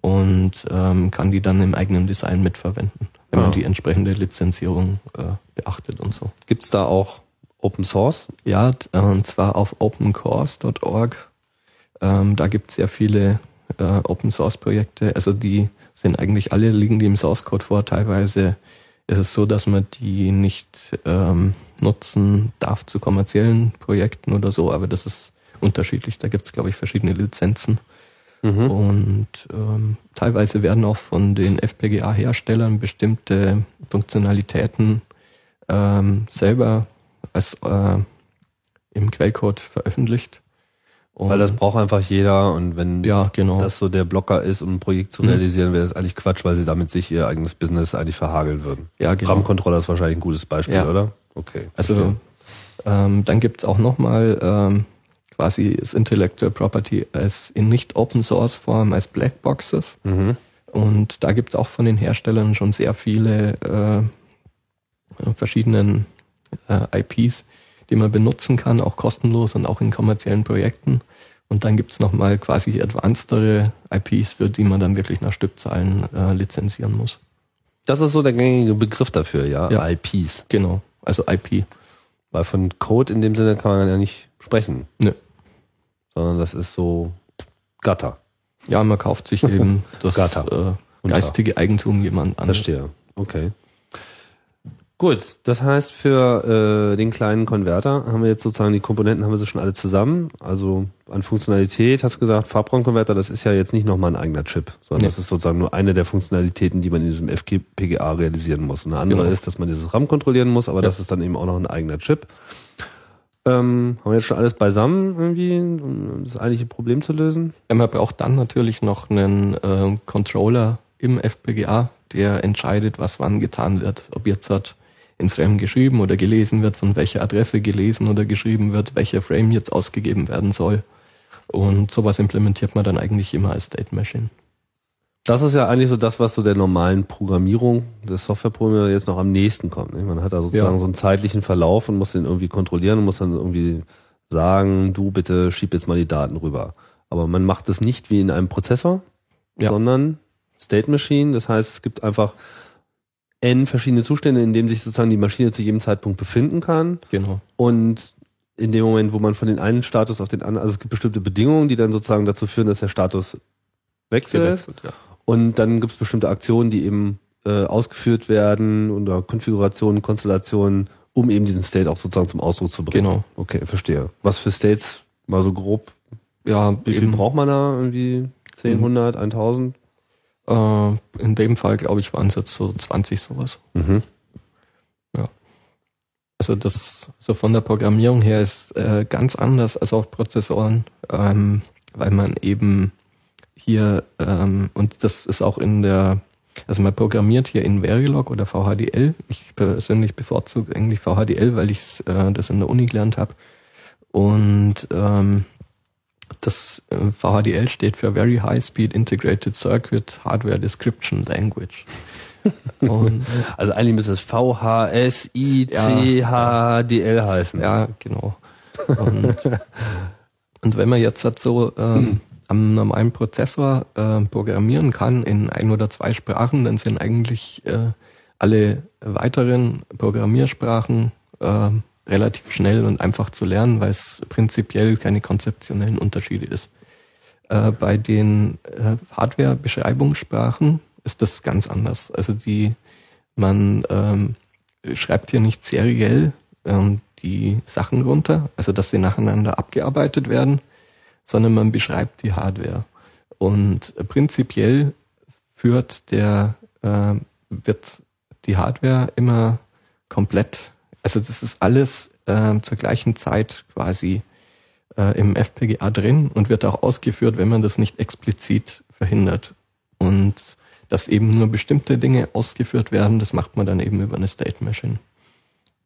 und ähm, kann die dann im eigenen Design mitverwenden, wenn Ah. man die entsprechende Lizenzierung äh, beachtet und so. Gibt's da auch Open Source? Ja, äh, und zwar auf opencores.org. Ähm, da gibt es sehr viele äh, Open Source Projekte. Also die sind eigentlich alle, liegen die im Source Code vor. Teilweise ist es so, dass man die nicht ähm, nutzen darf zu kommerziellen Projekten oder so, aber das ist unterschiedlich. Da gibt es, glaube ich, verschiedene Lizenzen. Mhm. Und ähm, teilweise werden auch von den FPGA-Herstellern bestimmte Funktionalitäten ähm, selber als äh, im Quellcode veröffentlicht. Und, Weil das braucht einfach jeder und wenn ja, genau. das so der Blocker ist, um ein Projekt zu Mhm. realisieren, wäre das eigentlich Quatsch, weil sie damit sich ihr eigenes Business eigentlich verhageln würden. ja, genau. RAM-Controller ist wahrscheinlich ein gutes Beispiel, Ja. oder? Okay. Also ähm, dann gibt's auch nochmal ähm, quasi das Intellectual Property als in nicht Open Source Form als Blackboxes. mhm. Und da gibt's auch von den Herstellern schon sehr viele äh, verschiedenen äh, IPs, die man benutzen kann, auch kostenlos und auch in kommerziellen Projekten. Und dann gibt's noch nochmal quasi advancedere IPs, für die man dann wirklich nach Stückzahlen äh, lizenzieren muss. Das ist so der gängige Begriff dafür, ja? Ja. IPs. Genau, also IP. Weil von Code in dem Sinne kann man ja nicht sprechen, Nö. Sondern das ist so Gatter. Ja, man kauft sich eben das Gatter. äh, geistige Eigentum jemand an. Verstehe. Okay. Gut, das heißt für äh, den kleinen Konverter haben wir jetzt sozusagen die Komponenten haben wir sie schon alle zusammen. Also an Funktionalität hast du gesagt, Farbraumkonverter, das ist ja jetzt nicht nochmal ein eigener Chip, sondern Nee. das ist sozusagen nur eine der Funktionalitäten, die man in diesem FPGA realisieren muss. Und eine andere Genau. ist, dass man dieses RAM kontrollieren muss, aber Ja. das ist dann eben auch noch ein eigener Chip. Ähm, haben wir jetzt schon alles beisammen irgendwie, um das eigentliche Problem zu lösen? Ja, man braucht dann natürlich noch einen äh, Controller im FPGA, der entscheidet, was wann getan wird. Ob jetzt hat ins RAM geschrieben oder gelesen wird, von welcher Adresse gelesen oder geschrieben wird, welcher Frame jetzt ausgegeben werden soll. Und sowas implementiert man dann eigentlich immer als State Machine. Das ist ja eigentlich so das, was so der normalen Programmierung des Softwareprogrammierers jetzt noch am nächsten kommt. Ne? Man hat da sozusagen Ja. so einen zeitlichen Verlauf und muss den irgendwie kontrollieren und muss dann irgendwie sagen, du bitte schieb jetzt mal die Daten rüber. Aber man macht das nicht wie in einem Prozessor, Ja. sondern State Machine. Das heißt, es gibt einfach n verschiedene Zustände, in denen sich sozusagen die Maschine zu jedem Zeitpunkt befinden kann. Genau. Und in dem Moment, wo man von den einen Status auf den anderen, also es gibt bestimmte Bedingungen, die dann sozusagen dazu führen, dass der Status wechselt. Ja. Und dann gibt es bestimmte Aktionen, die eben äh, ausgeführt werden oder Konfigurationen, Konstellationen, um eben diesen State auch sozusagen zum Ausdruck zu bringen. Genau. Okay, verstehe. Was für States, mal so grob, Ja, wie viel braucht man da? Irgendwie 10, Mhm. 100, 1000? äh, in dem Fall, glaube ich, waren es jetzt so 20 sowas. Mhm. Also das so von der Programmierung her ist äh, ganz anders als auf Prozessoren, ähm, weil man eben hier ähm, und das ist auch in der also man programmiert hier in Verilog oder VHDL. Ich persönlich bevorzuge eigentlich VHDL, weil ich äh, das in der Uni gelernt habe. Und ähm, das äh, VHDL steht für Very High Speed Integrated Circuit Hardware Description Language. Und Also eigentlich müsste es VHSICHDL heißen. Ja, genau. Und, und wenn man jetzt halt so ähm, am normalen Prozessor äh, programmieren kann in ein oder zwei Sprachen, dann sind eigentlich äh, alle weiteren Programmiersprachen äh, relativ schnell und einfach zu lernen, weil es prinzipiell keine konzeptionellen Unterschiede ist. Äh, bei den äh, Hardware-Beschreibungssprachen ist das ganz anders. Also die, man ähm, schreibt hier nicht seriell ähm, die Sachen runter, also dass sie nacheinander abgearbeitet werden, sondern man beschreibt die Hardware. Und prinzipiell führt der, äh, wird die Hardware immer komplett, also das ist alles äh, zur gleichen Zeit quasi äh, im FPGA drin und wird auch ausgeführt, wenn man das nicht explizit verhindert. Und dass eben nur bestimmte Dinge ausgeführt werden, das macht man dann eben über eine State Machine.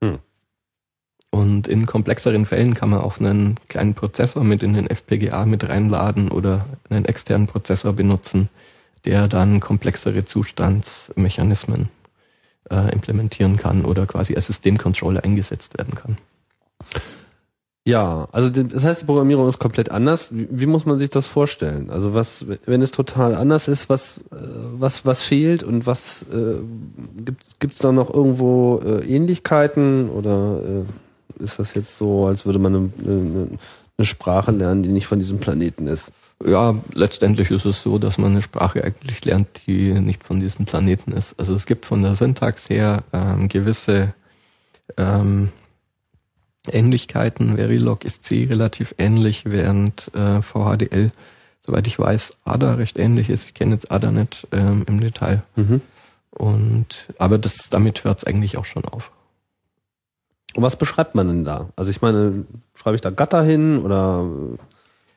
Hm. Und in komplexeren Fällen kann man auch einen kleinen Prozessor mit in den FPGA mit reinladen oder einen externen Prozessor benutzen, der dann komplexere Zustandsmechanismen äh, implementieren kann oder quasi als Systemcontroller eingesetzt werden kann. Ja, also das heißt, die Programmierung ist komplett anders. Wie, wie muss man sich das vorstellen? Also was, wenn es total anders ist, was, äh, was, was fehlt und was äh, gibt's gibt's da noch irgendwo äh, Ähnlichkeiten oder äh, ist das jetzt so, als würde man eine, eine, eine Sprache lernen, die nicht von diesem Planeten ist? Ja, letztendlich ist es so, dass man eine Sprache eigentlich lernt, die nicht von diesem Planeten ist. Also es gibt von der Syntax her ähm, gewisse ähm, Ähnlichkeiten. Verilog ist C relativ ähnlich, während äh, VHDL, soweit ich weiß, ADA recht ähnlich ist. Ich kenne jetzt ADA nicht ähm, im Detail. Mhm. Und aber das damit hört es eigentlich auch schon auf. Und was beschreibt man denn da? Also ich meine, schreibe ich da Gatter hin oder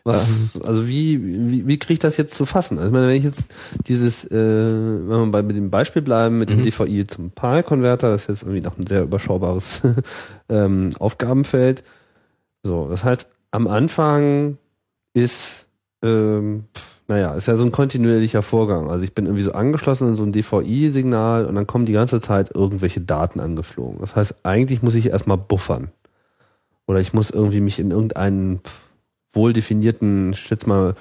was? also wie, wie, wie kriege ich das jetzt zu fassen? Also ich meine, wenn ich jetzt dieses, äh, wenn wir bei mit dem Beispiel bleiben, mit dem Mhm. DVI zum PAL-Konverter, das ist jetzt irgendwie noch ein sehr überschaubares ähm, Aufgabenfeld. So, das heißt, am Anfang ist, ähm, naja, ist ja so ein kontinuierlicher Vorgang. Also ich bin irgendwie so angeschlossen an so ein DVI-Signal und dann kommen die ganze Zeit irgendwelche Daten angeflogen. Das heißt, eigentlich muss ich erstmal buffern. Oder ich muss irgendwie mich in irgendeinen pf, wohl definierten, ich schätze mal,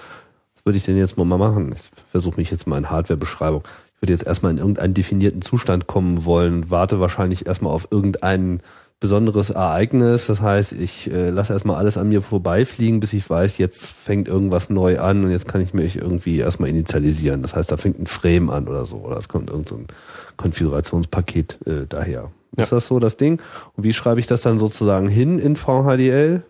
was würde ich denn jetzt mal machen? Ich versuche mich jetzt mal in Hardware-Beschreibung. Ich würde jetzt erstmal in irgendeinen definierten Zustand kommen wollen warte wahrscheinlich erstmal auf irgendein besonderes Ereignis. Das heißt, ich äh, lasse erstmal alles an mir vorbeifliegen, bis ich weiß, jetzt fängt irgendwas neu an und jetzt kann ich mich irgendwie erstmal initialisieren. Das heißt, da fängt ein Frame an oder so. Oder es kommt irgendein so ein Konfigurationspaket äh, daher. Ja. Ist das so das Ding? Und wie schreibe ich das dann sozusagen hin in VHDL?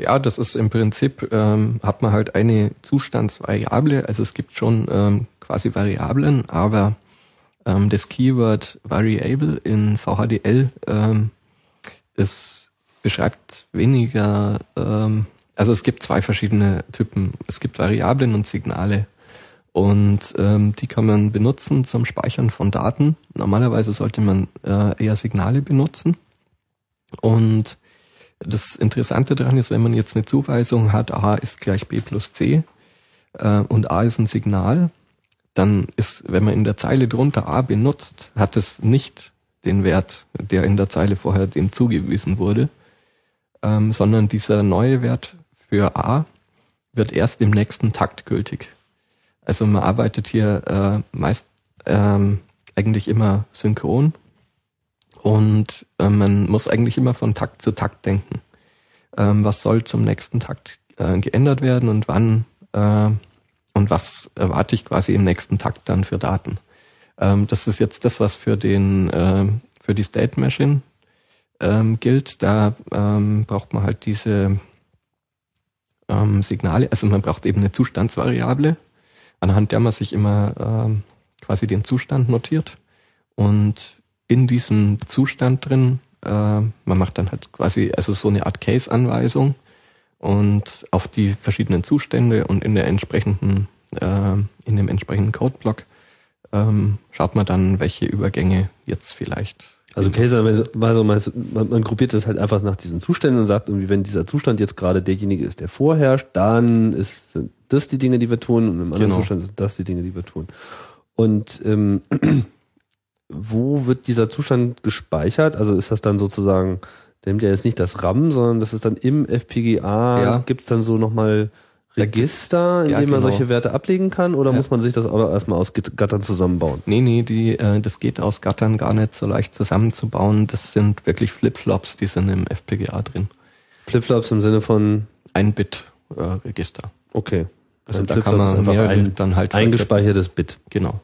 Ja, das ist im Prinzip, ähm, hat man halt eine Zustandsvariable, also es gibt schon ähm, quasi Variablen, aber ähm, das Keyword Variable in VHDL ähm, ist beschreibt weniger, ähm, also es gibt zwei verschiedene Typen. Es gibt Variablen und Signale. Und ähm, die kann man benutzen zum Speichern von Daten. Normalerweise sollte man äh, eher Signale benutzen. Und das Interessante daran ist, wenn man jetzt eine Zuweisung hat, a ist gleich b plus c äh, und a ist ein Signal, dann ist, wenn man in der Zeile drunter a benutzt, hat es nicht den Wert, der in der Zeile vorher dem zugewiesen wurde, ähm, sondern dieser neue Wert für a wird erst im nächsten Takt gültig. Also man arbeitet hier äh, meist ähm, eigentlich immer synchron und äh, man muss eigentlich immer von Takt zu Takt denken. Ähm, was soll zum nächsten Takt äh, geändert werden und wann äh, und was erwarte ich quasi im nächsten Takt dann für Daten. Ähm, das ist jetzt das, was für den äh, für die State Machine ähm, gilt. Da ähm, braucht man halt diese ähm, Signale, also man braucht eben eine Zustandsvariable, anhand der man sich immer ähm, quasi den Zustand notiert. Und in diesem Zustand drin, äh, man macht dann halt quasi also so eine Art Case-Anweisung und auf die verschiedenen Zustände und in der entsprechenden, äh, in dem entsprechenden Codeblock ähm, schaut man dann, welche Übergänge jetzt vielleicht. Also Case-Anweisung meinst man, man gruppiert das halt einfach nach diesen Zuständen und sagt irgendwie, wenn dieser Zustand jetzt gerade derjenige ist, der vorherrscht, dann ist sind das die Dinge, die wir tun und im anderen Genau. Zustand sind das die Dinge, die wir tun. Und ähm, wo wird dieser Zustand gespeichert? Also ist das dann sozusagen, der nimmt ja jetzt nicht das RAM, sondern das ist dann im FPGA, Ja. gibt es dann so nochmal Register, in Ja, denen man genau. solche Werte ablegen kann oder Ja. muss man sich das auch erstmal aus Gattern zusammenbauen? Nee, nee, die, äh, das geht aus Gattern gar nicht so leicht zusammenzubauen. Das sind wirklich Flipflops, die sind im FPGA drin. Flipflops im Sinne von, Ein Bit-Register. okay. also Ein da kann man einfach mehrere ein dann halt eingespeichertes Bit. Genau.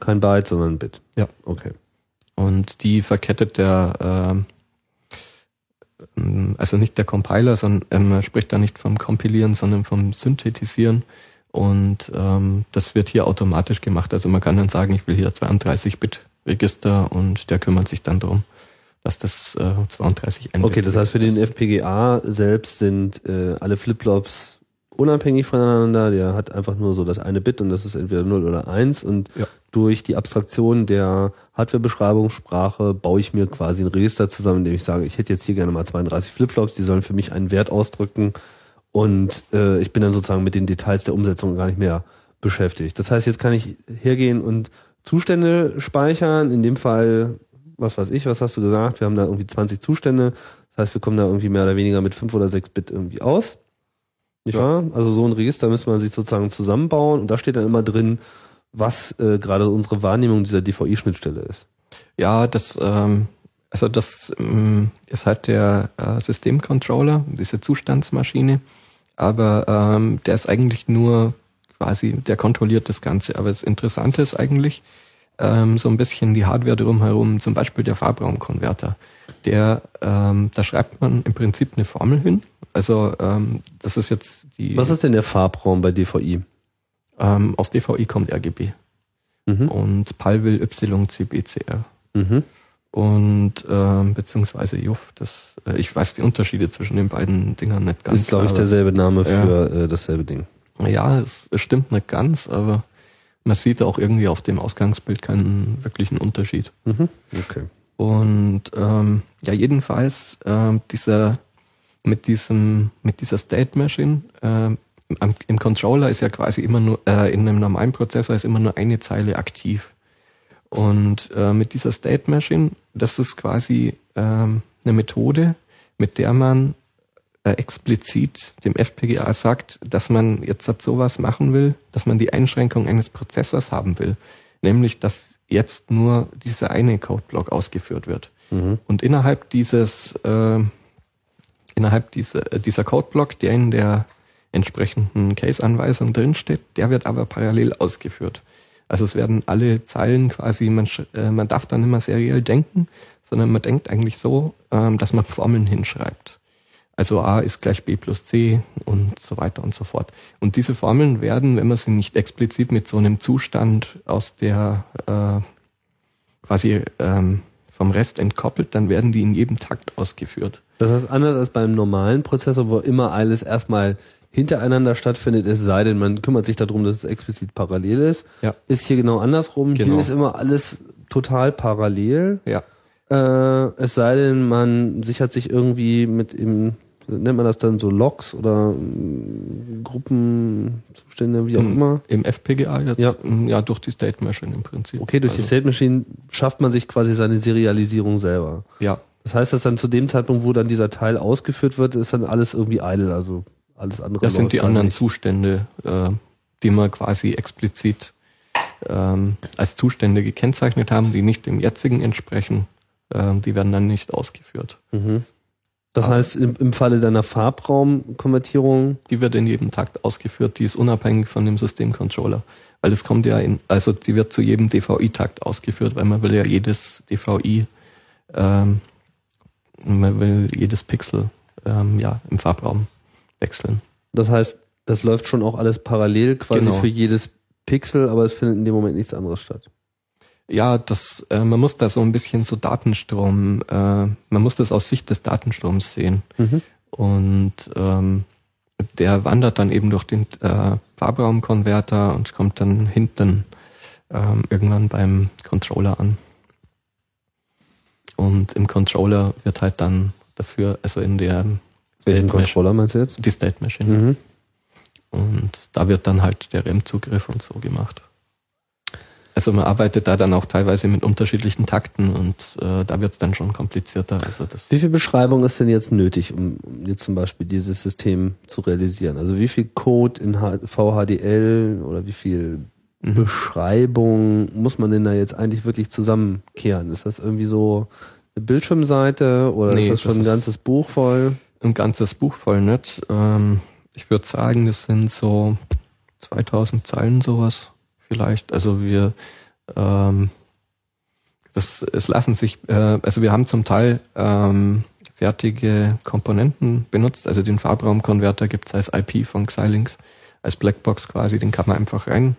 Kein Byte, sondern ein Bit. Ja. Okay. Und die verkettet der, ähm, also nicht der Compiler, sondern ähm, man spricht da nicht vom Kompilieren, sondern vom Synthetisieren. Und ähm, das wird hier automatisch gemacht. Also man kann dann sagen, ich will hier 32-Bit-Register und der kümmert sich dann darum, dass das äh, 32 Okay, das heißt für den FPGA selbst sind äh, alle Flipflops unabhängig voneinander. Der hat einfach nur so das eine Bit und das ist entweder 0 oder 1 und Ja. durch die Abstraktion der Hardwarebeschreibungssprache baue ich mir quasi ein Register zusammen, in dem ich sage, ich hätte jetzt hier gerne mal 32 Flipflops, die sollen für mich einen Wert ausdrücken und äh, ich bin dann sozusagen mit den Details der Umsetzung gar nicht mehr beschäftigt. Das heißt, jetzt kann ich hergehen und Zustände speichern, in dem Fall, was weiß ich, was hast du gesagt, wir haben da irgendwie 20 Zustände, das heißt, wir kommen da irgendwie mehr oder weniger mit 5 oder 6 Bit irgendwie aus. Nicht Ja. wahr? Also so ein Register müsste man sich sozusagen zusammenbauen und da steht dann immer drin, was äh, gerade unsere Wahrnehmung dieser DVI-Schnittstelle ist. Ja, das, ähm, also das ähm, ist halt der äh, Systemcontroller, diese Zustandsmaschine, aber ähm, der ist eigentlich nur quasi, der kontrolliert das Ganze. Aber das Interessante ist eigentlich ähm, so ein bisschen die Hardware drumherum, zum Beispiel der Farbraumkonverter. Der, ähm, da schreibt man im Prinzip eine Formel hin. Also ähm, das ist jetzt die Was ist denn der Farbraum bei DVI? ähm, aus DVI kommt RGB Mhm. und PAL will YCBCR. Mhm. und ähm, beziehungsweise Juff. Das, äh, ich weiß die Unterschiede zwischen den beiden Dingern nicht ganz. ist, glaube ich, derselbe Name Ja. für äh, dasselbe Ding. Ja, es, es stimmt nicht ganz, aber man sieht auch irgendwie auf dem Ausgangsbild keinen wirklichen Unterschied. Mhm. Okay. Und ähm, ja, jedenfalls ähm, dieser mit diesem mit dieser State Machine ähm, am, im Controller ist ja quasi immer nur äh, in einem normalen Prozessor ist immer nur eine Zeile aktiv. Und äh, mit dieser State Machine, das ist quasi ähm, eine Methode, mit der man äh, explizit dem FPGA sagt, dass man jetzt halt sowas machen will, dass man die Einschränkung eines Prozessors haben will. Nämlich, dass jetzt nur dieser eine Codeblock ausgeführt wird. Mhm. Und innerhalb dieses, äh, innerhalb dieser, äh, dieser Codeblock, der in der entsprechenden Case-Anweisung drinsteht, der wird aber parallel ausgeführt. Also es werden alle Zeilen quasi, man, äh, man darf dann mehr seriell denken, sondern man denkt eigentlich so, ähm, dass man Formeln hinschreibt. Also A ist gleich B plus C und so weiter und so fort. Und diese Formeln werden, wenn man sie nicht explizit mit so einem Zustand aus der äh, quasi ähm, vom Rest entkoppelt, dann werden die in jedem Takt ausgeführt. Das heißt, anders als beim normalen Prozessor, wo immer alles erstmal hintereinander stattfindet, es sei denn, man kümmert sich darum, dass es explizit parallel ist, Ja. ist hier genau andersrum. Genau. Hier ist immer alles total parallel. Ja. Äh, es sei denn, man sichert sich irgendwie mit im, nennt man das dann so Logs oder mm, Gruppenzustände, wie auch Im, immer. Im FPGA jetzt? Ja. Mm, Ja, durch die State Machine im Prinzip. Okay, durch die Also, State Machine schafft man sich quasi seine Serialisierung selber. Ja, Das heißt, dass dann zu dem Zeitpunkt, wo dann dieser Teil ausgeführt wird, ist dann alles irgendwie idle, also alles andere. das sind die anderen nicht. Zustände, äh, die wir quasi explizit ähm, als Zustände gekennzeichnet haben, die nicht dem jetzigen entsprechen. Ähm, die werden dann nicht ausgeführt. Mhm. Das heißt, im, im Falle deiner Farbraumkonvertierung, Die wird in jedem Takt ausgeführt, die ist unabhängig von dem Systemcontroller. Weil es kommt ja in, also sie wird zu jedem DVI-Takt ausgeführt, weil man will ja jedes DVI, ähm, man will jedes Pixel ähm, ja, im Farbraum wechseln. das heißt, das läuft schon auch alles parallel quasi Genau. für jedes Pixel, aber es findet in dem Moment nichts anderes statt. Ja, das, äh, man muss da so ein bisschen so Datenstrom, äh, man muss das aus Sicht des Datenstroms sehen. Mhm. Und ähm, der wandert dann eben durch den äh, Farbraumkonverter und kommt dann hinten ähm, irgendwann beim Controller an. Und im Controller wird halt dann dafür, also in der Welchen Controller meinst du jetzt? die State Machine. Mhm. Und da wird dann halt der REM-Zugriff und so gemacht. Also man arbeitet da dann auch teilweise mit unterschiedlichen Takten und äh, da wird es dann schon komplizierter. Also das Wie viel Beschreibung ist denn jetzt nötig, um, um jetzt zum Beispiel dieses System zu realisieren? Also wie viel Code in H VHDL oder wie viel Mhm. Beschreibung muss man denn da jetzt eigentlich wirklich zusammenkehren? Ist das irgendwie so eine Bildschirmseite oder Nee, ist das schon das ein ganzes Buch voll? ein ganzes Buch voll nicht. Ähm, ich würde sagen, das sind so 2000 Zeilen sowas vielleicht. Also wir, ähm, das, es lassen sich, äh, also wir haben zum Teil ähm, fertige Komponenten benutzt. Also den Farbraumkonverter gibt es als IP von Xilinx, als Blackbox quasi. Den kann man einfach reinnehmen,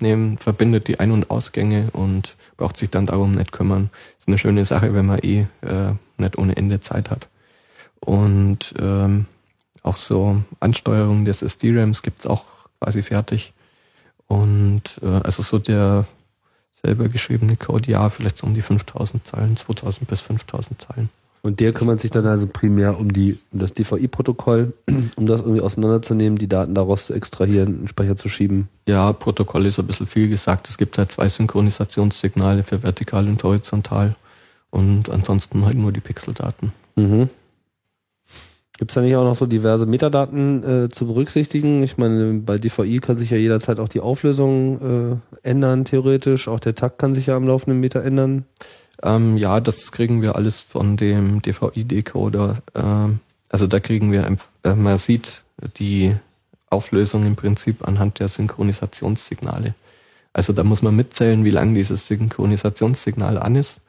äh, Mhm. verbindet die Ein- und Ausgänge und braucht sich dann darum nicht kümmern. Ist eine schöne Sache, wenn man eh äh, nicht ohne Ende Zeit hat. Und ähm, auch so Ansteuerung des SD-RAMs gibt's auch quasi fertig. Und äh, also so der selber geschriebene Code, ja, vielleicht so um die 5000 Zeilen, 2000 bis 5000 Zeilen. Und der kümmert sich dann also primär um die um das DVI-Protokoll, um das irgendwie auseinanderzunehmen, die Daten daraus zu extrahieren, in den Speicher zu schieben. Ja, Protokoll ist ein bisschen viel gesagt. Es gibt halt zwei Synchronisationssignale für vertikal und horizontal. Und ansonsten halt nur die Pixeldaten. Mhm. Gibt es da nicht auch noch so diverse Metadaten äh, zu berücksichtigen? Ich meine, bei DVI kann sich ja jederzeit auch die Auflösung äh, ändern, theoretisch. Auch der Takt kann sich ja am laufenden Meter ändern. Ähm, ja, das kriegen wir alles von dem DVI-Decoder. Ähm, also da kriegen wir, äh, man sieht die Auflösung im Prinzip anhand der Synchronisationssignale. Also da muss man mitzählen, wie lang dieses Synchronisationssignal an ist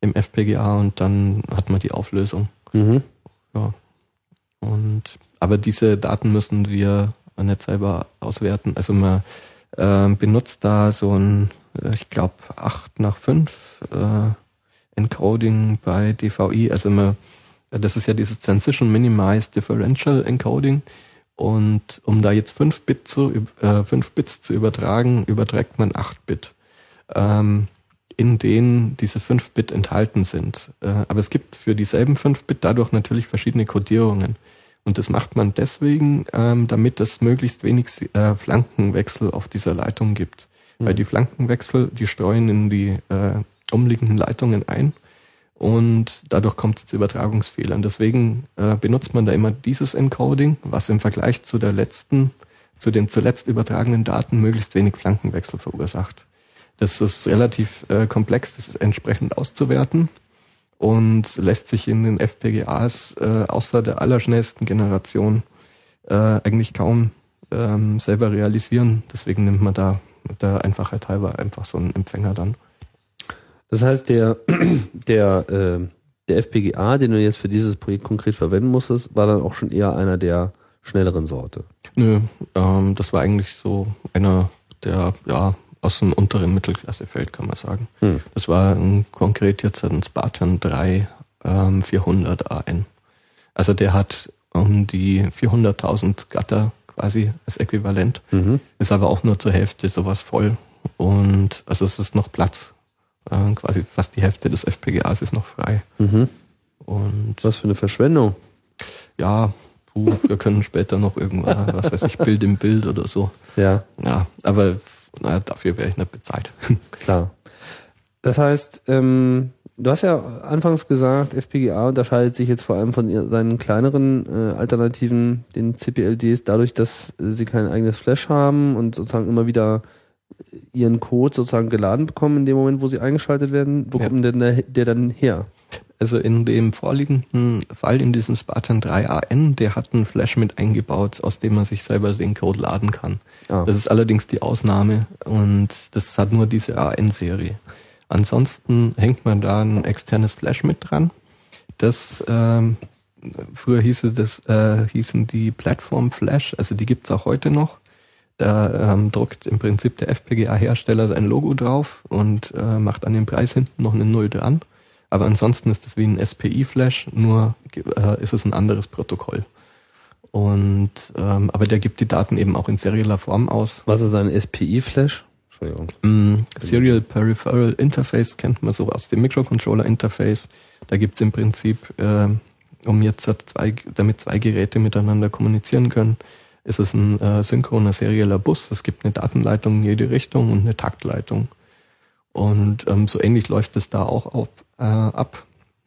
im FPGA und dann hat man die Auflösung. Mhm. Ja. Und aber diese Daten müssen wir nicht selber auswerten. Also man ähm, benutzt da so ein, äh, ich glaube, 8 nach 5 äh, Encoding bei DVI. Also man, das ist ja dieses Transition Minimized Differential Encoding. Und um da jetzt 5 Bit zu, äh, 5 Bits zu übertragen, überträgt man 8 Bit. Ähm, in denen diese 5 Bit enthalten sind. Äh, aber es gibt für dieselben 5 Bit dadurch natürlich verschiedene Codierungen. Und das macht man deswegen, ähm, damit es möglichst wenig äh, Flankenwechsel auf dieser Leitung gibt. Mhm. Weil die Flankenwechsel, die streuen in die äh, umliegenden Leitungen ein und dadurch kommt es zu Übertragungsfehlern. Deswegen benutzt man da immer dieses Encoding, was im Vergleich zu der letzten, zu den zuletzt übertragenen Daten möglichst wenig Flankenwechsel verursacht. Das ist relativ äh, komplex, das ist entsprechend auszuwerten und lässt sich in den FPGAs äh, außer der allerschnellsten Generation äh, eigentlich kaum ähm, selber realisieren. Deswegen nimmt man da der Einfachheit halber einfach so einen Empfänger dann. Das heißt, der, der, äh, der FPGA, den du jetzt für dieses Projekt konkret verwenden musstest, war dann auch schon eher einer der schnelleren Sorte. Nö, ähm, das war eigentlich so einer der ja aus dem unteren Mittelklassefeld, kann man sagen. Hm. Das war ein, konkret jetzt ein Spartan 3 ähm, 400 AN. Also der hat um die 400.000 Gatter quasi als Äquivalent. Mhm. Ist aber auch nur zur Hälfte sowas voll. Und also es ist noch Platz. Äh, quasi fast die Hälfte des FPGAs ist noch frei. Mhm. Und Was für eine Verschwendung. ja, puh, wir können später noch irgendwann, was weiß ich, Bild im Bild oder so. Ja, Ja, aber naja, dafür wäre ich nicht bezahlt. klar. Das heißt, ähm, du hast ja anfangs gesagt, FPGA unterscheidet sich jetzt vor allem von seinen kleineren äh, Alternativen, den CPLDs, dadurch, dass äh, sie kein eigenes Flash haben und sozusagen immer wieder ihren Code sozusagen geladen bekommen in dem Moment, wo sie eingeschaltet werden. Wo Ja. kommt denn der, der dann her? Also in dem vorliegenden Fall in diesem Spartan 3 AN, der hat einen Flash mit eingebaut, aus dem man sich selber den Code laden kann. Ah. Das ist allerdings die Ausnahme und das hat nur diese AN-Serie. Ansonsten hängt man da ein externes Flash mit dran. Das ähm, früher hieße das äh, hießen die Plattform Flash, also die gibt's auch heute noch. Da ähm, druckt im Prinzip der FPGA-Hersteller sein Logo drauf und äh, macht an dem Preis hinten noch eine Null dran. Aber ansonsten ist es wie ein SPI-Flash, nur äh, ist es ein anderes Protokoll. Und ähm, aber der gibt die Daten eben auch in serieller Form aus. Was ist ein SPI-Flash? Entschuldigung. Mm, Serial Peripheral Interface kennt man so aus dem Microcontroller-Interface. Da gibt's im Prinzip, äh, um jetzt zwei, damit zwei Geräte miteinander kommunizieren können, ist es ein äh, synchroner serieller Bus. Es gibt eine Datenleitung in jede Richtung und eine Taktleitung. Und ähm, so ähnlich läuft es da auch auf, äh, ab.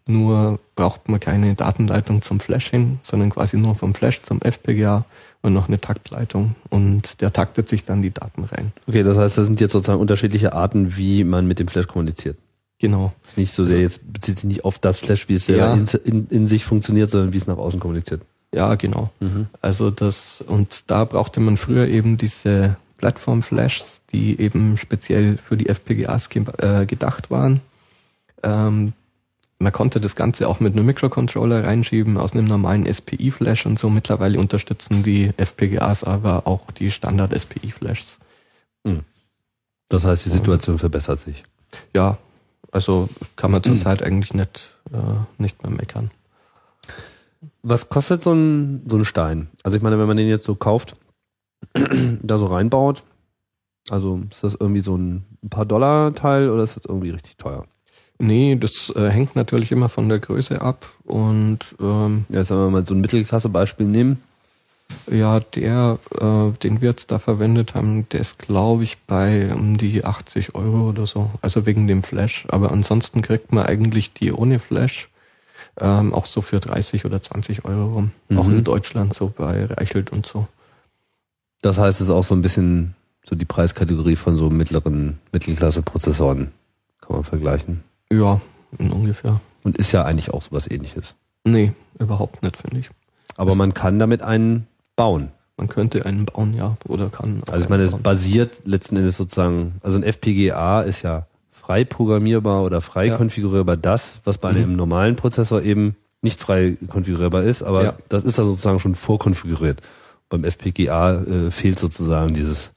Nur braucht man keine Datenleitung zum Flash hin, sondern quasi nur vom Flash zum FPGA und noch eine Taktleitung. Und der taktet sich dann die Daten rein. Okay, das heißt, das sind jetzt sozusagen unterschiedliche Arten, wie man mit dem Flash kommuniziert. Genau. Das ist nicht so sehr, jetzt bezieht sich nicht auf das Flash, wie es Ja. in, in, in sich funktioniert, sondern wie es nach außen kommuniziert. Ja, genau. Also das, und da brauchte man früher eben diese Plattform-Flashs, die eben speziell für die FPGAs äh, gedacht waren. Ähm, man konnte das Ganze auch mit einem Microcontroller reinschieben aus einem normalen SPI-Flash und so. Mittlerweile unterstützen die FPGAs aber auch die Standard-SPI-Flashs. Das heißt, die Situation verbessert sich. Ja, also kann man zurzeit eigentlich nicht, äh, nicht mehr meckern. Was kostet so ein, so ein Stein? Also ich meine, wenn man den jetzt so kauft, da so reinbaut, also ist das irgendwie so ein paar Dollar Teil oder ist das irgendwie richtig teuer? Nee, das äh, hängt natürlich immer von der Größe ab und ähm, Ja, sagen wir mal so ein Mittelklasse-Beispiel nehmen. Ja, der, äh, den wir jetzt da verwendet haben, der ist, glaube ich, bei um die 80 Euro oder so. Also wegen dem Flash. Aber ansonsten kriegt man eigentlich die ohne Flash ähm, auch so für 30 oder 20 Euro rum. Auch Mhm. in Deutschland so bei Reichelt und so. Das heißt, es ist auch so ein bisschen so die Preiskategorie von so mittleren Mittelklasse-Prozessoren. Kann man vergleichen. Ja, ungefähr. Und ist ja eigentlich auch sowas ähnliches. Nee, überhaupt nicht, finde ich. Aber man kann damit einen bauen. Man könnte einen bauen, ja, oder kann. Also ich meine, es basiert letzten Endes sozusagen, also ein FPGA ist ja frei programmierbar oder frei Ja. konfigurierbar das, was bei Mhm. einem normalen Prozessor eben nicht frei konfigurierbar ist, aber Ja. das ist da sozusagen schon vorkonfiguriert. Beim FPGA äh, fehlt sozusagen dieses,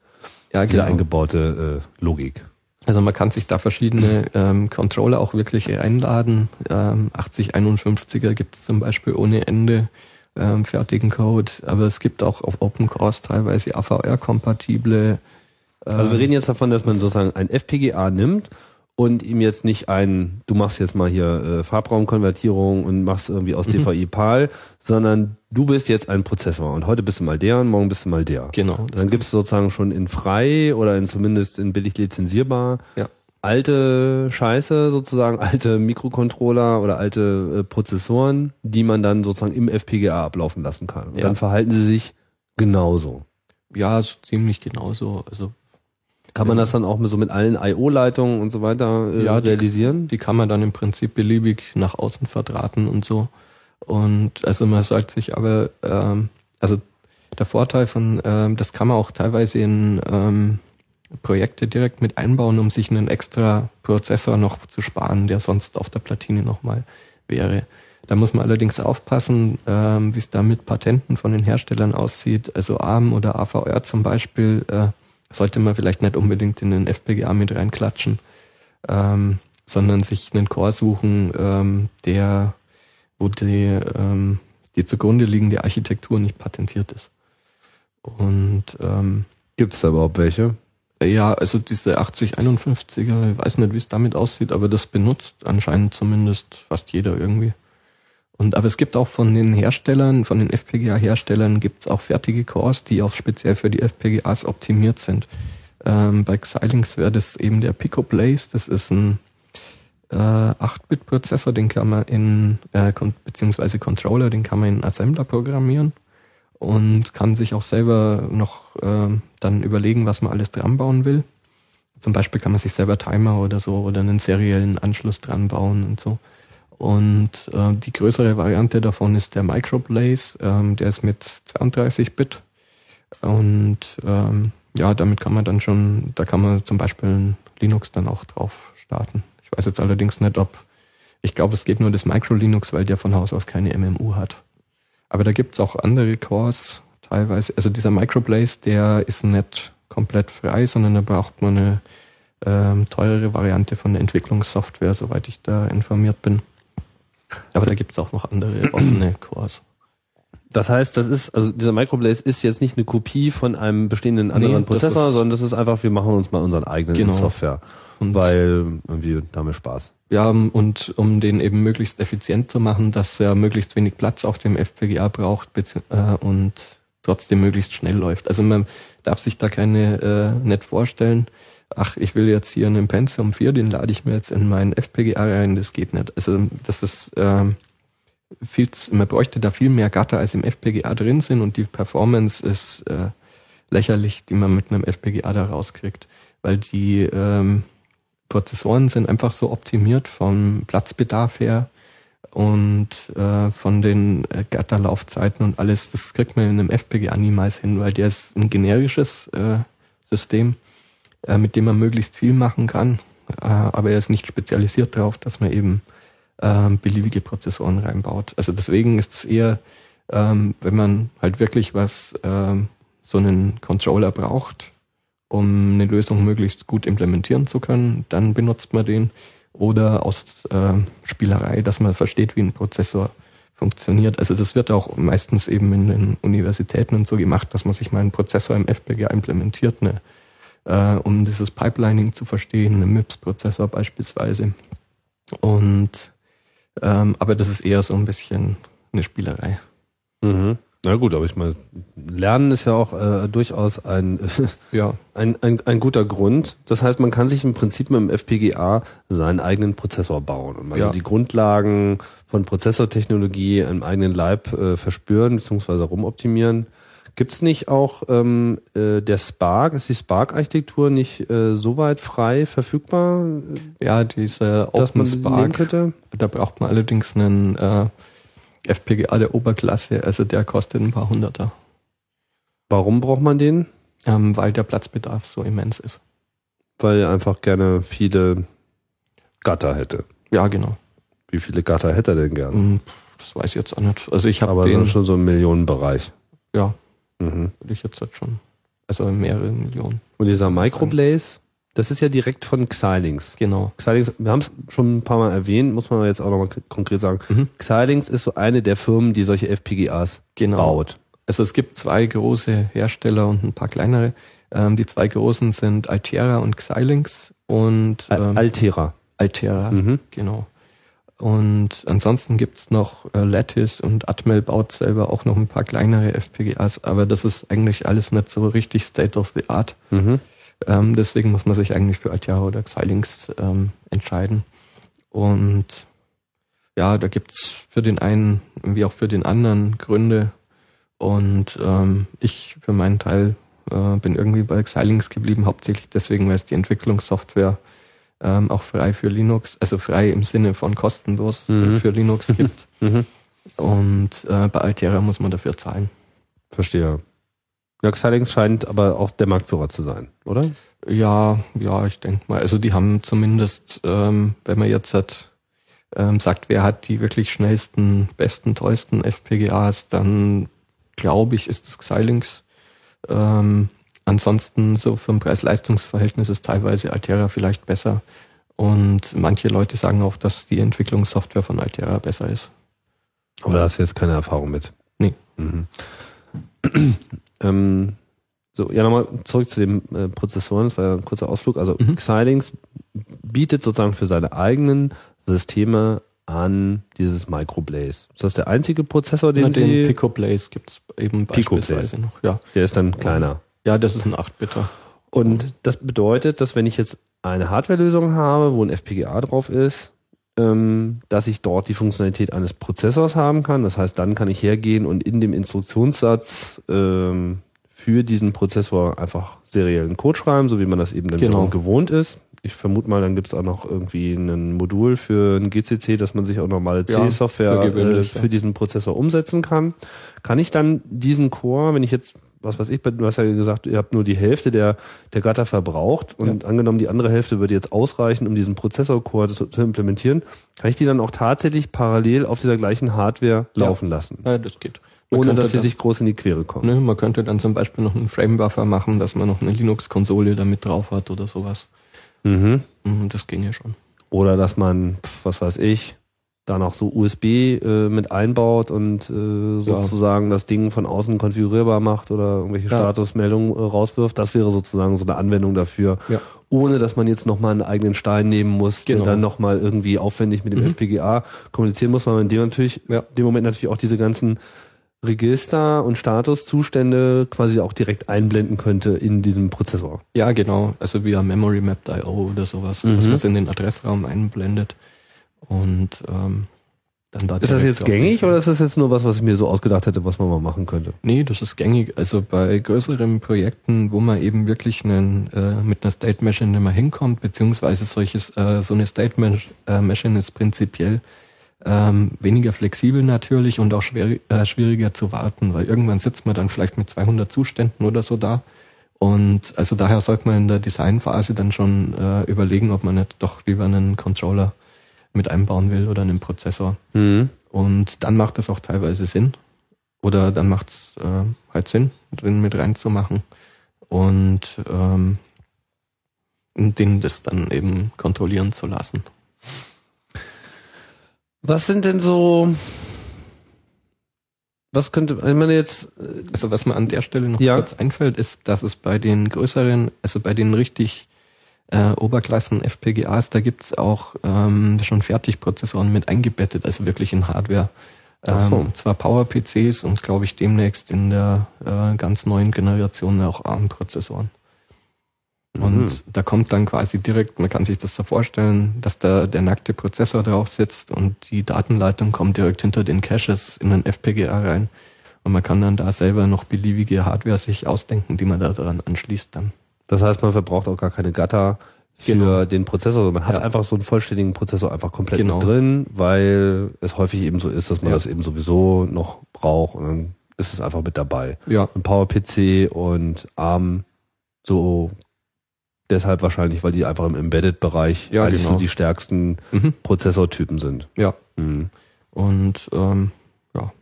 ja, diese genau. eingebaute äh, Logik. Also man kann sich da verschiedene ähm, Controller auch wirklich einladen. Ähm, 8051er gibt es zum Beispiel ohne Ende ähm, fertigen Code, aber es gibt auch auf Open Source teilweise AVR-kompatible. Also wir reden jetzt davon, dass man sozusagen ein FPGA nimmt und ihm jetzt nicht ein, du machst jetzt mal hier äh, Farbraumkonvertierung und machst irgendwie aus DVI PAL, sondern du bist jetzt ein Prozessor und heute bist du mal der und morgen bist du mal der. Genau. Dann gibt es sozusagen schon in frei oder in zumindest in billig lizenzierbar Ja. alte Scheiße sozusagen, alte Mikrocontroller oder alte äh, Prozessoren, die man dann sozusagen im FPGA ablaufen lassen kann. Und Ja. dann verhalten sie sich genauso. Ja, so ziemlich genauso. Also Kann man das dann auch mit, so mit allen I.O.-Leitungen und so weiter äh, Ja, die- realisieren? die kann man dann im Prinzip beliebig nach außen verdrahten und so. Und also man sollte sich aber, ähm, also der Vorteil von, ähm, das kann man auch teilweise in ähm, Projekte direkt mit einbauen, um sich einen extra Prozessor noch zu sparen, der sonst auf der Platine nochmal wäre. Da muss man allerdings aufpassen, ähm, wie es da mit Patenten von den Herstellern aussieht. Also ARM oder AVR zum Beispiel äh, sollte man vielleicht nicht unbedingt in den FPGA mit reinklatschen, ähm, sondern sich einen Core suchen, ähm, der, wo die, ähm, die zugrunde liegende Architektur nicht patentiert ist. Und ähm, Gibt es da überhaupt welche? ja, also diese 8051er, ich weiß nicht, wie es damit aussieht, aber das benutzt anscheinend zumindest fast jeder irgendwie. Und aber es gibt auch von den Herstellern, von den FPGA-Herstellern gibt es auch fertige Cores, die auch speziell für die FPGAs optimiert sind. Ähm, bei Xilinx wäre das eben der Pico Blaze, das ist ein äh, 8-Bit-Prozessor, den kann man in, äh, kon beziehungsweise Controller, den kann man in Assembler programmieren und kann sich auch selber noch äh, dann überlegen, was man alles dran bauen will. Zum Beispiel kann man sich selber Timer oder so oder einen seriellen Anschluss dran bauen und so. Und äh, die größere Variante davon ist der Microblaze, ähm, der ist mit 32 Bit. Und ähm, ja, damit kann man dann schon, da kann man zum Beispiel Linux dann auch drauf starten. Ich weiß jetzt allerdings nicht, ob, ich glaube, es geht nur das Micro-Linux, weil der von Haus aus keine MMU hat. Aber da gibt's auch andere Cores teilweise. Also dieser Microblaze, der ist nicht komplett frei, sondern da braucht man eine ähm, teurere Variante von der Entwicklungssoftware, soweit ich da informiert bin. Aber da gibt's auch noch andere offene Cores. Das heißt, das ist, also dieser Microblaze ist jetzt nicht eine Kopie von einem bestehenden anderen Nee, das Prozessor, ist- sondern das ist einfach, wir machen uns mal unseren eigenen Genau. Software. Und- weil irgendwie da haben wir Spaß. Ja, und um den eben möglichst effizient zu machen, dass er möglichst wenig Platz auf dem FPGA braucht äh, und trotzdem möglichst schnell läuft. Also man darf sich da keine äh, nicht vorstellen, ach, ich will jetzt hier einen Pentium 4, den lade ich mir jetzt in meinen FPGA rein, das geht nicht. Also das ist ähm, viel, man bräuchte da viel mehr Gatter als im FPGA drin sind und die Performance ist äh, lächerlich, die man mit einem FPGA da rauskriegt, weil die ähm, Prozessoren sind einfach so optimiert vom Platzbedarf her und äh, von den äh, Gatterlaufzeiten und alles, das kriegt man in einem FPGA niemals hin, weil der ist ein generisches äh, System, äh, mit dem man möglichst viel machen kann, äh, aber er ist nicht spezialisiert darauf, dass man eben äh, beliebige Prozessoren reinbaut. Also deswegen ist es eher, ähm, wenn man halt wirklich was, ähm, so einen Controller braucht, um eine Lösung möglichst gut implementieren zu können, dann benutzt man den. Oder aus Spielerei, dass man versteht, wie ein Prozessor funktioniert. Also das wird auch meistens eben in den Universitäten und so gemacht, dass man sich mal einen Prozessor im FPGA implementiert, ne, äh, um dieses Pipelining zu verstehen, einen MIPS-Prozessor beispielsweise. Und ähm, aber das ist eher so ein bisschen eine Spielerei. Mhm. Na gut, aber ich meine, Lernen ist ja auch äh, durchaus ein, Ja, ein, ein, ein guter Grund. Das heißt, man kann sich im Prinzip mit dem FPGA seinen eigenen Prozessor bauen und mal Ja. die Grundlagen von Prozessortechnologie im eigenen Leib äh, verspüren bzw. rumoptimieren. Gibt's nicht auch ähm, äh, der Spark, ist die Spark-Architektur nicht äh, so weit frei verfügbar, ja, diese man Open Spark, da braucht man allerdings einen äh, FPGA der Oberklasse, also der kostet ein paar Hunderter, Warum braucht man den? ähm, weil der Platzbedarf so immens ist. Weil er einfach gerne viele Gatter hätte. Ja, genau. Wie viele Gatter hätte er denn gern? Hm, Das weiß ich jetzt auch nicht. Also ich habe Aber den, so schon so im Millionenbereich. ja, Mhm. würde ich jetzt halt schon. Also mehrere Millionen. Und dieser Microblaze, das ist ja direkt von Xilinx. Genau. Xilinx, wir haben es schon ein paar Mal erwähnt, muss man jetzt auch nochmal konkret sagen. Mhm. Xilinx ist so eine der Firmen, die solche FPGAs Genau. baut. Also es gibt zwei große Hersteller und ein paar kleinere. Ähm, die zwei großen sind Altera und Xilinx und ähm, Altera. Altera, Mhm. genau. Und ansonsten gibt's noch äh, Lattice und Atmel baut selber auch noch ein paar kleinere FPGAs, aber das ist eigentlich alles nicht so richtig State of the Art. Mhm. Ähm, deswegen muss man sich eigentlich für Altera oder Xilinx ähm, entscheiden. Und ja, da gibt's für den einen wie auch für den anderen Gründe. Und ähm, ich für meinen Teil äh, bin irgendwie bei Xilinx geblieben, hauptsächlich deswegen, weil es die Entwicklungssoftware ähm, auch frei für Linux, also frei im Sinne von kostenlos äh, Mhm. für Linux gibt. Mhm. Und äh, bei Altera muss man dafür zahlen. Verstehe. Ja, Xilinx scheint aber auch der Marktführer zu sein, oder? Ja, ja, ich denke mal. Also die haben zumindest, ähm, wenn man jetzt hat, ähm, sagt, wer hat die wirklich schnellsten, besten, tollsten FPGAs, dann glaube ich, ist das Xilinx. Ähm, ansonsten so vom Preis-Leistungs-Verhältnis ist teilweise Altera vielleicht besser. Und manche Leute sagen auch, dass die Entwicklungssoftware von Altera besser ist. Aber da hast du jetzt keine Erfahrung mit. Nee. Mhm. ähm, so, ja, nochmal zurück zu den äh, Prozessoren, das war ja ein kurzer Ausflug. Also Mhm. Xilinx bietet sozusagen für seine eigenen Systeme an dieses Microblaze. Ist das der einzige Prozessor, den, Na, den sie... Pico Blaze gibt's eben Pico beispielsweise noch. Ja. der ist dann kleiner. Ja, das ist ein 8-Bitter. Und das bedeutet, dass wenn ich jetzt eine Hardwarelösung habe, wo ein FPGA drauf ist, ähm, dass ich dort die Funktionalität eines Prozessors haben kann. Das heißt, dann kann ich hergehen und in dem Instruktionssatz ähm, für diesen Prozessor einfach seriellen Code schreiben, so wie man das eben dann Genau. gewohnt ist. Ich vermute mal, dann gibt es auch noch irgendwie ein Modul für ein GCC, dass man sich auch normale Ja, C-Software für äh, für ja. diesen Prozessor umsetzen kann. Kann ich dann diesen Core, wenn ich jetzt, was weiß ich, du hast ja gesagt, ihr habt nur die Hälfte der, der Gatter verbraucht und angenommen, die andere Hälfte würde jetzt ausreichen, um diesen Prozessor-Core zu, zu implementieren, kann ich die dann auch tatsächlich parallel auf dieser gleichen Hardware Ja. laufen lassen, Ja, das geht. Man ohne dass sie dann- sich groß in die Quere kommen. Ne, man könnte dann zum Beispiel noch einen Frame-Buffer machen, dass man noch eine Linux-Konsole damit drauf hat oder sowas. Mhm. Mhm, Das ginge schon. Oder dass man, was weiß ich, da noch so USB äh, mit einbaut und äh, sozusagen das Ding von außen konfigurierbar macht oder irgendwelche Ja. Statusmeldungen äh, rauswirft. Das wäre sozusagen so eine Anwendung dafür, Ja. ohne dass man jetzt nochmal einen eigenen Stein nehmen muss, Genau. der dann nochmal irgendwie aufwendig mit dem Mhm. FPGA kommunizieren muss, weil man in dem natürlich, Ja. dem Moment natürlich auch diese ganzen Register und Statuszustände quasi auch direkt einblenden könnte in diesem Prozessor. Ja, genau. Also via Memory Mapped.io oder sowas, Mhm. dass man es in den Adressraum einblendet. Und ähm, dann da Ist das jetzt gängig oder ist das jetzt nur was, was ich mir so ausgedacht hätte, was man mal machen könnte? Nee, das ist gängig. Also bei größeren Projekten, wo man eben wirklich einen, äh, mit einer State Machine nicht mehr hinkommt, beziehungsweise solches, äh, so eine State äh, Machine ist prinzipiell ähm, weniger flexibel natürlich und auch schwer, äh, schwieriger zu warten, weil irgendwann sitzt man dann vielleicht mit 200 Zuständen oder so da. Und also daher sollte man in der Designphase dann schon äh, überlegen, ob man nicht doch lieber einen Controller mit einbauen will oder einen Prozessor. Mhm. Und dann macht das auch teilweise Sinn. Oder dann macht es äh, halt Sinn, drin mit reinzumachen. Und ähm, den das dann eben kontrollieren zu lassen. Was sind denn so, was könnte, meine jetzt, Also was mir an der Stelle noch Ja. kurz einfällt, ist, dass es bei den größeren, also bei den richtig äh, Oberklassen FPGAs, da gibt's auch ähm, schon Fertigprozessoren mit eingebettet, also wirklich in Hardware. Ach so. Ähm, zwar Power-PCs und glaube ich demnächst in der äh, ganz neuen Generation auch ARM-Prozessoren. Und Mhm. da kommt dann quasi direkt, man kann sich das so vorstellen, dass da der nackte Prozessor drauf sitzt und die Datenleitung kommt direkt hinter den Caches in den FPGA rein. Und man kann dann da selber noch beliebige Hardware sich ausdenken, die man da dran anschließt dann. Das heißt, man verbraucht auch gar keine Gatter für Genau. den Prozessor, sondern man hat Ja. einfach so einen vollständigen Prozessor einfach komplett Genau. mit drin, weil es häufig eben so ist, dass man Ja. das eben sowieso noch braucht und dann ist es einfach mit dabei. Ja, Und PowerPC und ARM so deshalb wahrscheinlich, weil die einfach im Embedded-Bereich Ja, eigentlich genau. so die stärksten mhm. Prozessortypen sind. ja. Mhm. Und ähm, ja,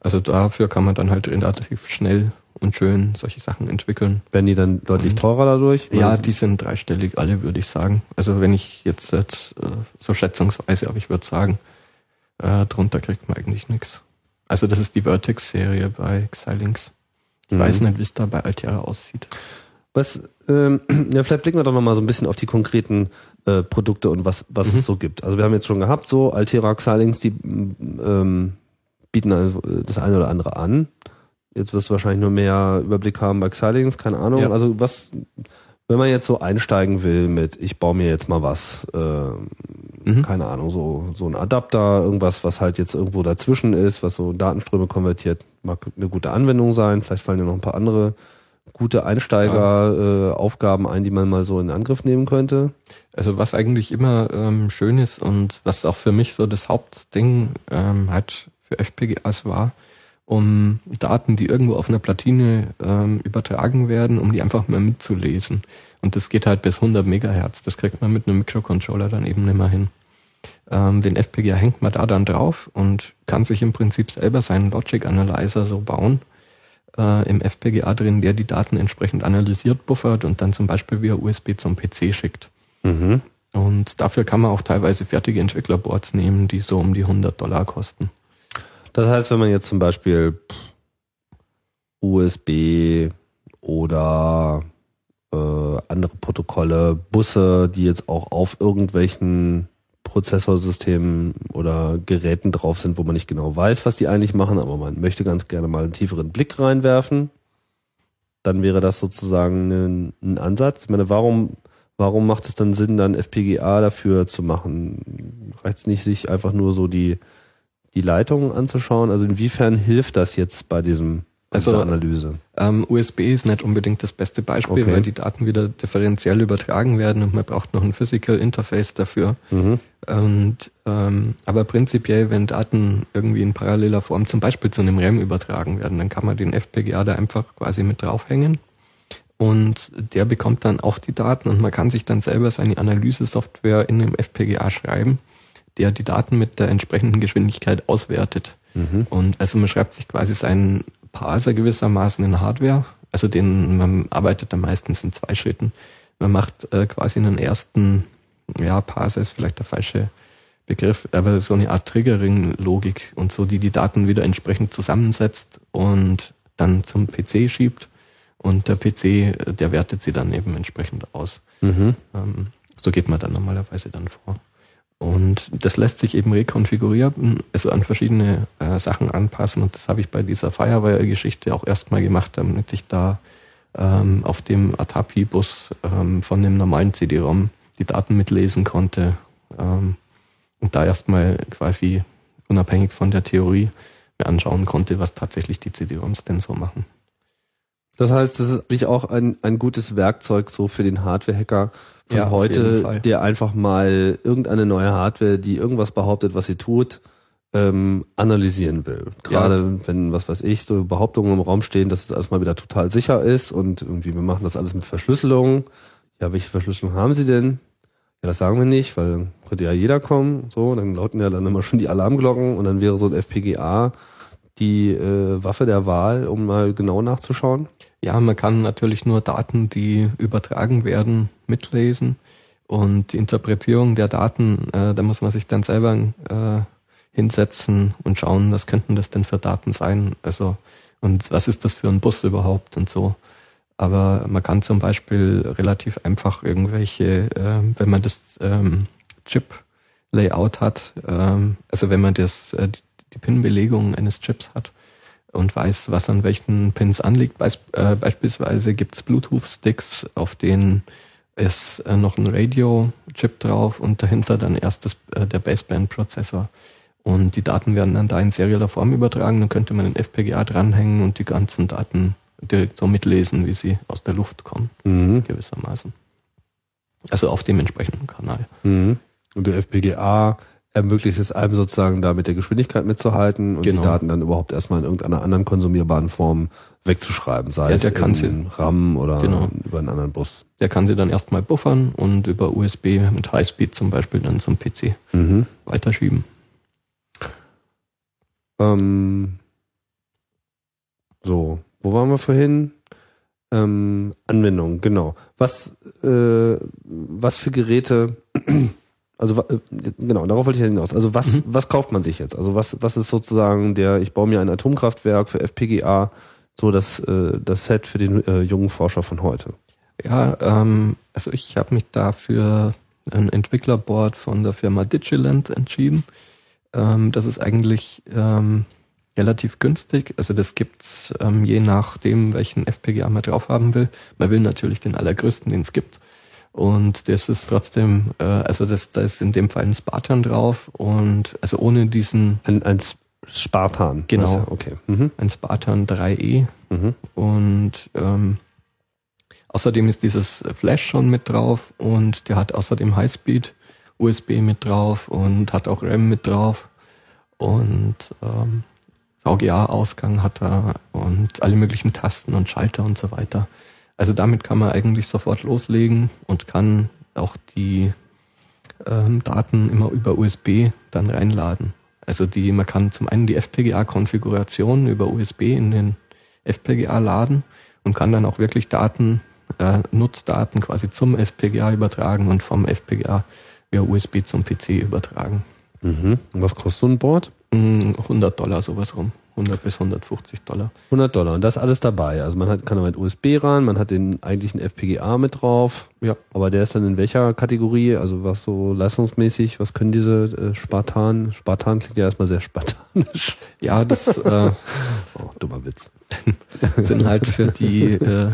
also dafür kann man dann halt relativ schnell und schön solche Sachen entwickeln. Werden die dann deutlich Und- teurer dadurch? Ja, die sind dreistellig alle, würde ich sagen. Also wenn ich jetzt, jetzt äh, so schätzungsweise, aber ich würde sagen, äh, drunter kriegt man eigentlich nichts. Also das ist die Vertex-Serie bei Xilinx. Ich Mhm. weiß nicht, wie es da bei Altera aussieht. Was, ähm, ja, vielleicht blicken wir doch nochmal so ein bisschen auf die konkreten äh, Produkte und was, was Mhm. es so gibt. Also wir haben jetzt schon gehabt, so Altera, Xilinx, die ähm, bieten also äh, das eine oder andere an. Jetzt wirst du wahrscheinlich nur mehr Überblick haben bei Xilinx, keine Ahnung. Ja. Also was, wenn man jetzt so einsteigen will mit, ich baue mir jetzt mal was, ähm, Mhm. keine Ahnung, so, so ein Adapter, irgendwas, was halt jetzt irgendwo dazwischen ist, was so Datenströme konvertiert, mag eine gute Anwendung sein. Vielleicht fallen ja noch ein paar andere gute Einsteiger äh, Aufgaben ein, die man mal so in Angriff nehmen könnte. Also was eigentlich immer ähm, schön ist und was auch für mich so das Hauptding ähm, halt für FPGAs war, um Daten, die irgendwo auf einer Platine ähm, übertragen werden, um die einfach mal mitzulesen. Und das geht halt bis 100 Megahertz. Das kriegt man mit einem Mikrocontroller dann eben nicht mehr hin. Ähm, den FPGA hängt man da dann drauf und kann sich im Prinzip selber seinen Logic Analyzer so bauen, äh, im FPGA drin, der die Daten entsprechend analysiert, buffert und dann zum Beispiel via USB zum PC schickt. Mhm. Und dafür kann man auch teilweise fertige Entwicklerboards nehmen, die so um die 100 Dollar kosten. Das heißt, wenn man jetzt zum Beispiel USB oder äh, andere Protokolle, Busse, die jetzt auch auf irgendwelchen Prozessorsystemen oder Geräten drauf sind, wo man nicht genau weiß, was die eigentlich machen, aber man möchte ganz gerne mal einen tieferen Blick reinwerfen, dann wäre das sozusagen ein, ein Ansatz. Ich meine, warum, warum macht es dann Sinn, dann FPGA dafür zu machen? Reicht es nicht, sich einfach nur so die, die Leitungen anzuschauen? Also inwiefern hilft das jetzt bei diesem Also, dieser Analyse? Ähm, USB ist nicht unbedingt das beste Beispiel, Okay. weil die Daten wieder differenziell übertragen werden und man braucht noch ein Physical Interface dafür. Mhm. Und ähm, aber prinzipiell, wenn Daten irgendwie in paralleler Form zum Beispiel zu einem RAM übertragen werden, dann kann man den FPGA da einfach quasi mit draufhängen. Und der bekommt dann auch die Daten und man kann sich dann selber seine Analyse-Software in dem FPGA schreiben, der die Daten mit der entsprechenden Geschwindigkeit auswertet. Und also man schreibt sich quasi seinen Parser gewissermaßen in Hardware. Also den, man arbeitet dann meistens in zwei Schritten. Man macht äh, quasi einen ersten, ja, Parser ist vielleicht der falsche Begriff, aber so eine Art Triggering-Logik und so, die die Daten wieder entsprechend zusammensetzt und dann zum PC schiebt. Und der PC, äh, der wertet sie dann eben entsprechend aus. Mhm. Ähm, so geht man dann normalerweise dann vor. Und das lässt sich eben rekonfigurieren, also an verschiedene äh, Sachen anpassen. Und das habe ich bei dieser Firewire-Geschichte auch erstmal gemacht, damit ich da ähm, auf dem Atapi-Bus ähm, von dem normalen CD-ROM die Daten mitlesen konnte. Ähm, und da erstmal quasi unabhängig von der Theorie mir anschauen konnte, was tatsächlich die CD-ROMs denn so machen. Das heißt, das ist auch ein, ein gutes Werkzeug so für den Hardware-Hacker von Ja, heute, der einfach mal irgendeine neue Hardware, die irgendwas behauptet, was sie tut, ähm, analysieren will. Gerade wenn, was weiß ich, so Behauptungen im Raum stehen, dass es alles mal wieder total sicher ist und irgendwie wir machen das alles mit Verschlüsselung. Ja, welche Verschlüsselung haben sie denn? Ja, das sagen wir nicht, weil könnte ja jeder kommen, so, dann lauten ja dann immer schon die Alarmglocken und dann wäre so ein FPGA die äh, Waffe der Wahl, um mal genau nachzuschauen. Ja, man kann natürlich nur Daten, die übertragen werden, mitlesen. Und die Interpretierung der Daten, äh, da muss man sich dann selber äh, hinsetzen und schauen, was könnten das denn für Daten sein? Also, und was ist das für ein Bus überhaupt und so. Aber man kann zum Beispiel relativ einfach irgendwelche, äh, wenn man das ähm, Chip-Layout hat, ähm, also wenn man das, äh, die- Pin-Belegung eines Chips hat, und weiß, was an welchen Pins anliegt. Beis äh, beispielsweise gibt's Bluetooth-Sticks, auf denen ist äh, noch ein Radio-Chip drauf und dahinter dann erst das, äh, der Baseband-Prozessor. Und die Daten werden dann da in serieller Form übertragen. Dann könnte man den FPGA dranhängen und die ganzen Daten direkt so mitlesen, wie sie aus der Luft kommen, Mhm. gewissermaßen. Also auf dem entsprechenden Kanal. Mhm. Und der FPGA ermöglicht es einem sozusagen da mit der Geschwindigkeit mitzuhalten und Genau. die Daten dann überhaupt erstmal in irgendeiner anderen konsumierbaren Form wegzuschreiben, sei Ja, es kann in RAM oder Genau. über einen anderen Bus. Der kann sie dann erstmal buffern und über USB mit Highspeed zum Beispiel dann zum PC Mhm. weiterschieben. Ähm, so, wo waren wir vorhin? Ähm, Anwendung, genau. Was, äh, was für Geräte, also äh, genau, darauf wollte ich ja hinaus. Also was, Mhm. was kauft man sich jetzt? Also was, was ist sozusagen der, ich baue mir ein Atomkraftwerk für FPGA, so das, äh, das Set für den äh, jungen Forscher von heute. Ja, ähm, also ich habe mich da für ein Entwicklerboard von der Firma Digiland entschieden. Ähm, das ist eigentlich ähm, relativ günstig. Also das gibt's ähm, je nachdem, welchen FPGA man drauf haben will. Man will natürlich den allergrößten, den es gibt. Und das ist trotzdem, äh, also das, da ist in dem Fall ein Spartan drauf und also ohne diesen, Ein, ein Spartan. Genau. Du? Okay. Mhm. ein Spartan 3E Mhm. Und ähm, außerdem ist dieses Flash schon mit drauf und der hat außerdem Highspeed USB mit drauf und hat auch RAM mit drauf und ähm, VGA-Ausgang hat er und alle möglichen Tasten und Schalter und so weiter. Also damit kann man eigentlich sofort loslegen und kann auch die ähm, Daten immer über USB dann reinladen. Also die, man kann zum einen die FPGA-Konfiguration über USB in den FPGA laden und kann dann auch wirklich Daten, äh, Nutzdaten quasi zum FPGA übertragen und vom FPGA via USB zum PC übertragen. Mhm. Und was kostet so ein Board? 100 mm, Dollar sowas rum. 100 bis 150 Dollar. 100 Dollar und das ist alles dabei. Also man hat, kann mit USB ran, man hat den eigentlichen FPGA mit drauf. Ja. Aber der ist dann in welcher Kategorie? Also was so leistungsmäßig? Was können diese äh, Spartan? Spartan klingt ja erstmal sehr spartanisch. Ja, das äh, oh, dummer Witz. sind halt für die äh,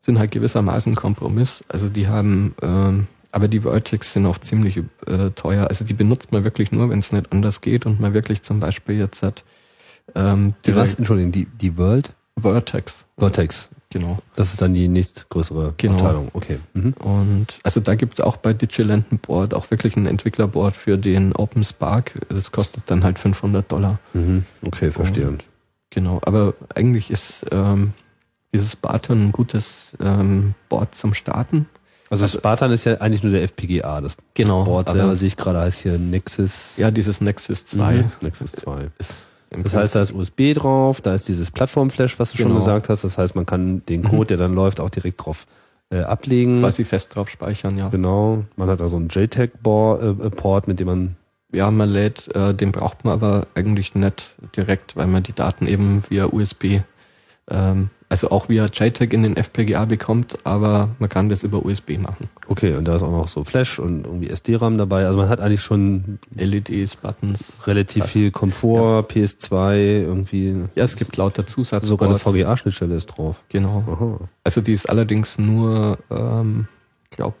sind halt gewissermaßen Kompromiss. Also die haben ähm, aber die Vertex sind auch ziemlich äh, teuer. Also die benutzt man wirklich nur, wenn es nicht anders geht und man wirklich zum Beispiel jetzt hat ähm, die was? Entschuldigung, die, die World? Vertex. Vertex. Genau. Das ist dann die nächstgrößere genau. Abteilung. Okay. Mhm. Und also da gibt es auch bei Digiland ein Board, auch wirklich ein Entwicklerboard für den Open Spark. Das kostet dann halt 500 Dollar. Mhm. Okay, verstehe. Und, genau, aber eigentlich ist ähm, dieses Spartan ein gutes ähm, Board zum Starten. Also, also Spartan ist ja eigentlich nur der FPGA. Das genau, Board selber sehe ich gerade heißt hier Nexus. Ja, dieses Nexus 2. Mhm, Nexus 2. Ist das heißt, da ist USB drauf, da ist dieses Plattformflash, was du genau. schon gesagt hast. Das heißt, man kann den Code, mhm. der dann läuft, auch direkt drauf äh, ablegen. Quasi fest drauf speichern, ja. Genau. Man hat also einen JTAG-Port, äh, mit dem man ja, man lädt, äh, den braucht man aber eigentlich nicht direkt, weil man die Daten eben via USB ähm, also auch via JTAG in den FPGA bekommt, aber man kann das über USB machen. Okay, und da ist auch noch so Flash und irgendwie SD-RAM dabei. Also man hat eigentlich schon LEDs, Buttons. Relativ viel Komfort, ja. PS2, irgendwie. Ja, es gibt lauter Zusatz. Sogar eine VGA-Schnittstelle ist drauf. Genau. Aha. Also die ist allerdings nur, ähm, glaube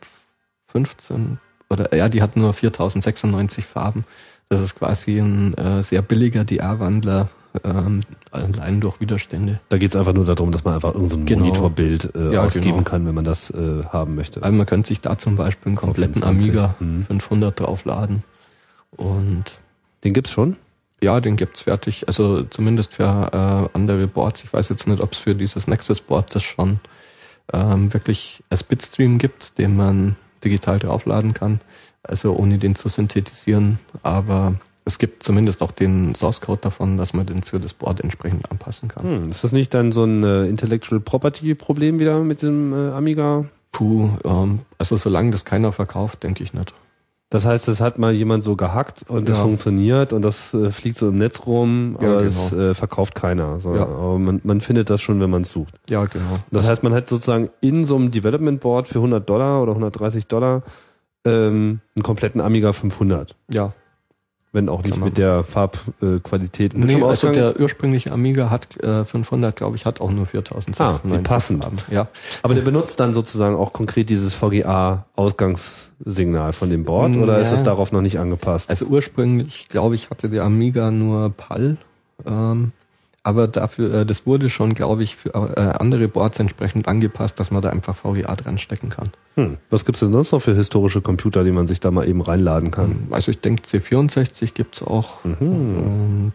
15 oder ja, die hat nur 4096 Farben. Das ist quasi ein äh, sehr billiger DR-Wandler ähm, allein durch Widerstände. Da geht es einfach nur darum, dass man einfach irgendein so genau. Monitorbild äh, ja, ausgeben genau. kann, wenn man das äh, haben möchte. Also man könnte sich da zum Beispiel einen kompletten Amiga mhm. 500 draufladen. Und den gibt's schon? Ja, den gibt's fertig. Also zumindest für äh, andere Boards. Ich weiß jetzt nicht, ob es für dieses Nexus Board das schon ähm, wirklich als Bitstream gibt, den man digital draufladen kann. Also ohne den zu synthetisieren. Aber es gibt zumindest auch den Source Code davon, dass man den für das Board entsprechend anpassen kann. Hm, ist das nicht dann so ein äh, Intellectual Property Problem wieder mit dem äh, Amiga? Puh, ähm, also solange das keiner verkauft, denke ich nicht. Das heißt, es hat mal jemand so gehackt und es funktioniert und das äh, fliegt so im Netz rum, aber ja, genau. es äh, verkauft keiner. So, ja. Aber man, man findet das schon, wenn man es sucht. Ja, genau. Das heißt, man hat sozusagen in so einem Development Board für 100 Dollar oder 130 Dollar ähm, einen kompletten Amiga 500. Ja, wenn auch nicht mit der Farbqualität. Nee, also der ursprüngliche Amiga hat äh, 500, glaube ich, hat auch nur 4600. Ah, passend. Farben. Ja. Aber der benutzt dann sozusagen auch konkret dieses VGA-Ausgangssignal von dem Board oder ja. ist es darauf noch nicht angepasst? Also ursprünglich, glaube ich, hatte der Amiga nur PAL. Ähm, aber dafür, äh, das wurde schon, glaube ich, für äh, andere Boards entsprechend angepasst, dass man da einfach VGA dran stecken kann. Hm. Was gibt's denn sonst noch für historische Computer, die man sich da mal eben reinladen kann? Hm, also ich denke, C64 gibt's auch. Mhm. Und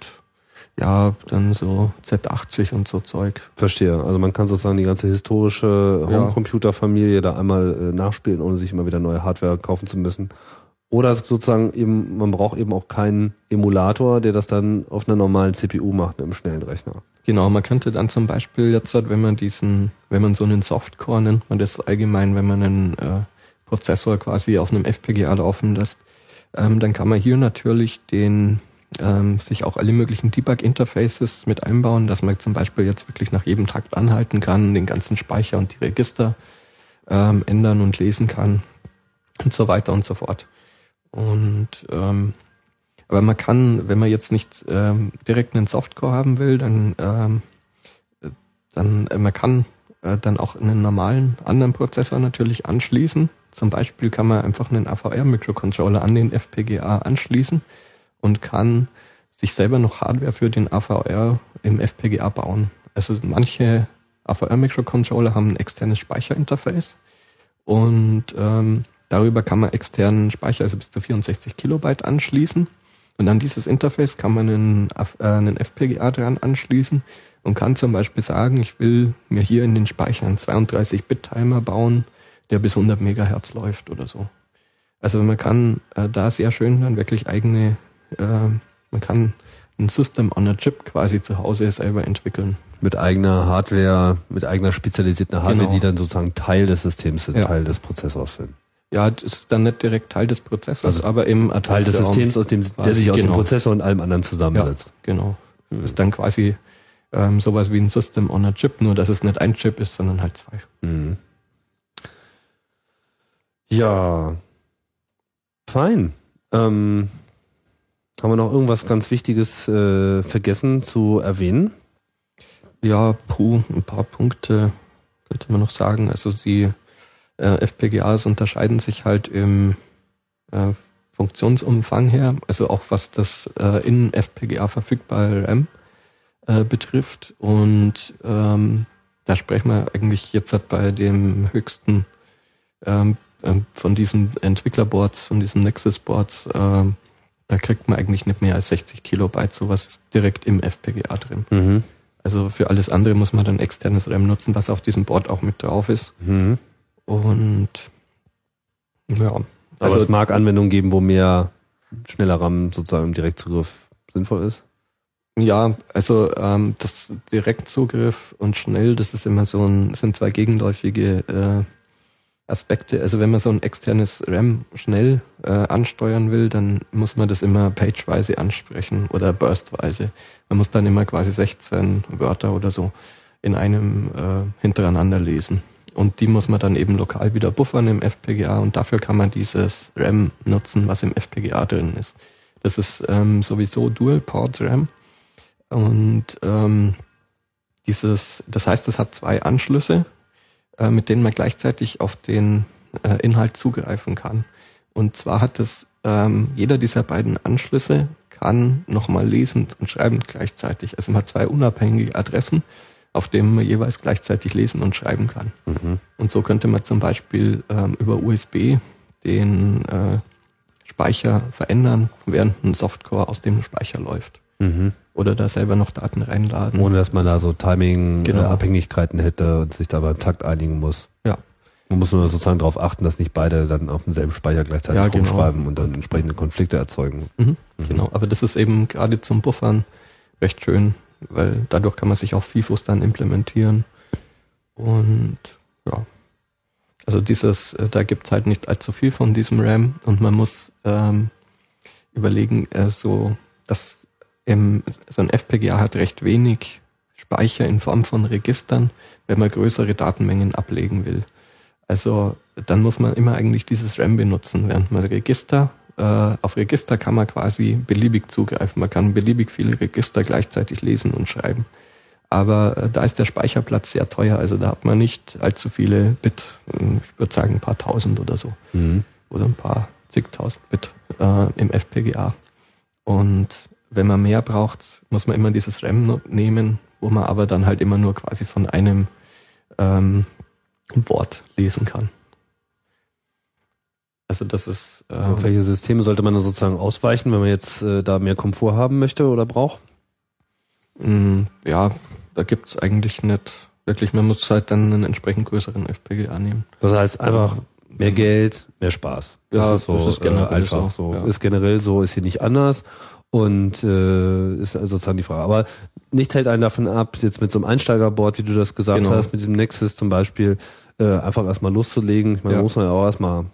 ja, dann so Z80 und so Zeug. Verstehe. Also man kann sozusagen die ganze historische Homecomputer-Familie da einmal äh, nachspielen, ohne sich immer wieder neue Hardware kaufen zu müssen. Oder sozusagen eben, man braucht eben auch keinen Emulator, der das dann auf einer normalen CPU macht mit einem schnellen Rechner. Genau, man könnte dann zum Beispiel jetzt, wenn man diesen, wenn man so einen Softcore nennt man das allgemein, wenn man einen äh, Prozessor quasi auf einem FPGA laufen lässt, ähm, dann kann man hier natürlich den ähm, sich auch alle möglichen Debug-Interfaces mit einbauen, dass man zum Beispiel jetzt wirklich nach jedem Takt anhalten kann, den ganzen Speicher und die Register ähm, ändern und lesen kann und so weiter und so fort. Und ähm, aber man kann, wenn man jetzt nicht ähm, direkt einen Softcore haben will, dann ähm, dann äh, man kann äh, dann auch einen normalen anderen Prozessor natürlich anschließen. Zum Beispiel kann man einfach einen AVR-Microcontroller an den FPGA anschließen und kann sich selber noch Hardware für den AVR im FPGA bauen. Also manche AVR-Microcontroller haben ein externes Speicherinterface und ähm, Darüber kann man externen Speicher, also bis zu 64 Kilobyte anschließen. Und an dieses Interface kann man einen, äh, einen FPGA dran anschließen und kann zum Beispiel sagen, ich will mir hier in den Speichern 32-Bit-Timer bauen, der bis 100 Megahertz läuft oder so. Also man kann äh, da sehr schön dann wirklich eigene, äh, man kann ein System on a Chip quasi zu Hause selber entwickeln. Mit eigener Hardware, mit eigener spezialisierten Hardware, Genau. die dann sozusagen Teil des Systems sind, Ja. Teil des Prozessors sind. Ja, das ist dann nicht direkt Teil des Prozessors, Also aber im Teil des Systems, aus dem, der sich aus dem genau. Prozessor und allem anderen zusammensetzt. Genau. Das ist dann quasi ähm, sowas wie ein System on a Chip, nur dass es nicht ein Chip ist, sondern halt zwei. Mhm. Ja. Fein. Ähm, haben wir noch irgendwas ganz Wichtiges äh, vergessen zu erwähnen? Ja, puh, ein paar Punkte könnte man noch sagen. Also die äh, FPGAs unterscheiden sich halt im äh, Funktionsumfang her, also auch was das äh, in FPGA verfügbare RAM äh, betrifft. Und ähm, da sprechen wir eigentlich jetzt halt bei dem höchsten ähm, ähm, von diesen Entwicklerboards, von diesen Nexus-Boards, ähm, da kriegt man eigentlich nicht mehr als 60 Kilobyte sowas direkt im FPGA drin. Mhm. Also für alles andere muss man dann externes RAM nutzen, was auf diesem Board auch mit drauf ist. Mhm. Und ja, Aber also es mag Anwendungen geben, wo mehr schneller RAM sozusagen im Direktzugriff sinnvoll ist. ja, also ähm, das Direktzugriff und schnell, das ist immer so ein, sind zwei gegenläufige äh, Aspekte. Also wenn man so ein externes RAM schnell äh, ansteuern will, dann muss man das immer pageweise ansprechen oder burstweise. Man muss dann immer quasi 16 Wörter oder so in einem äh, hintereinander lesen. Und die muss man dann eben lokal wieder buffern im FPGA und dafür kann man dieses RAM nutzen, was im FPGA drin ist. Das ist ähm, sowieso Dual-Port-RAM und ähm, dieses, das heißt, es hat zwei Anschlüsse, äh, mit denen man gleichzeitig auf den äh, Inhalt zugreifen kann. Und zwar hat es ähm, jeder dieser beiden Anschlüsse kann nochmal lesen und schreiben gleichzeitig. Also man hat zwei unabhängige Adressen, auf denen man jeweils gleichzeitig lesen und schreiben kann. Mhm. Und so könnte man zum Beispiel ähm, über USB den äh, Speicher verändern, während ein Softcore aus dem Speicher läuft. Mhm. Oder da selber noch Daten reinladen. Ohne dass man da so Genau. Timing-Abhängigkeiten hätte und sich dabei im Takt einigen muss. Ja. Man muss nur sozusagen darauf achten, dass nicht beide dann auf demselben Speicher gleichzeitig Ja, genau. rumschreiben und dann entsprechende Konflikte erzeugen. Mhm, Genau, aber das ist eben gerade zum Buffern recht schön, weil dadurch kann man sich auch FIFOs dann implementieren. Und ja, also dieses, äh, da gibt's halt nicht allzu viel von diesem RAM und man muss ähm, überlegen, äh, so, dass im, so ein FPGA hat recht wenig Speicher in Form von Registern, wenn man größere Datenmengen ablegen will. Also dann muss man immer eigentlich dieses RAM benutzen, während man Register, äh, auf Register kann man quasi beliebig zugreifen. Man kann beliebig viele Register gleichzeitig lesen und schreiben. Aber äh, da ist der Speicherplatz sehr teuer, also da hat man nicht allzu viele Bit, äh, ich würde sagen ein paar tausend oder so Mhm. oder ein paar zigtausend Bit äh, im FPGA. Und wenn man mehr braucht, muss man immer dieses RAM nehmen, wo man aber dann halt immer nur quasi von einem ähm, Wort lesen kann. Also das ist Auf ähm, welche Systeme sollte man dann sozusagen ausweichen, wenn man jetzt äh, da mehr Komfort haben möchte oder braucht? mh, ja, da gibt's eigentlich nicht wirklich, man muss halt dann einen entsprechend größeren FPGA nehmen. Das heißt einfach mehr Geld, mehr Spaß. Ja, das ist, so, das ist generell äh, einfach so. so, ja. Ist generell so, ist hier nicht anders und äh, ist also sozusagen die Frage. Aber nichts hält einen davon ab, jetzt mit so einem Einsteigerboard, wie du das gesagt Genau. hast, mit diesem Nexus zum Beispiel, äh, einfach erstmal loszulegen. Ich meine, Ja. muss man ja auch erstmal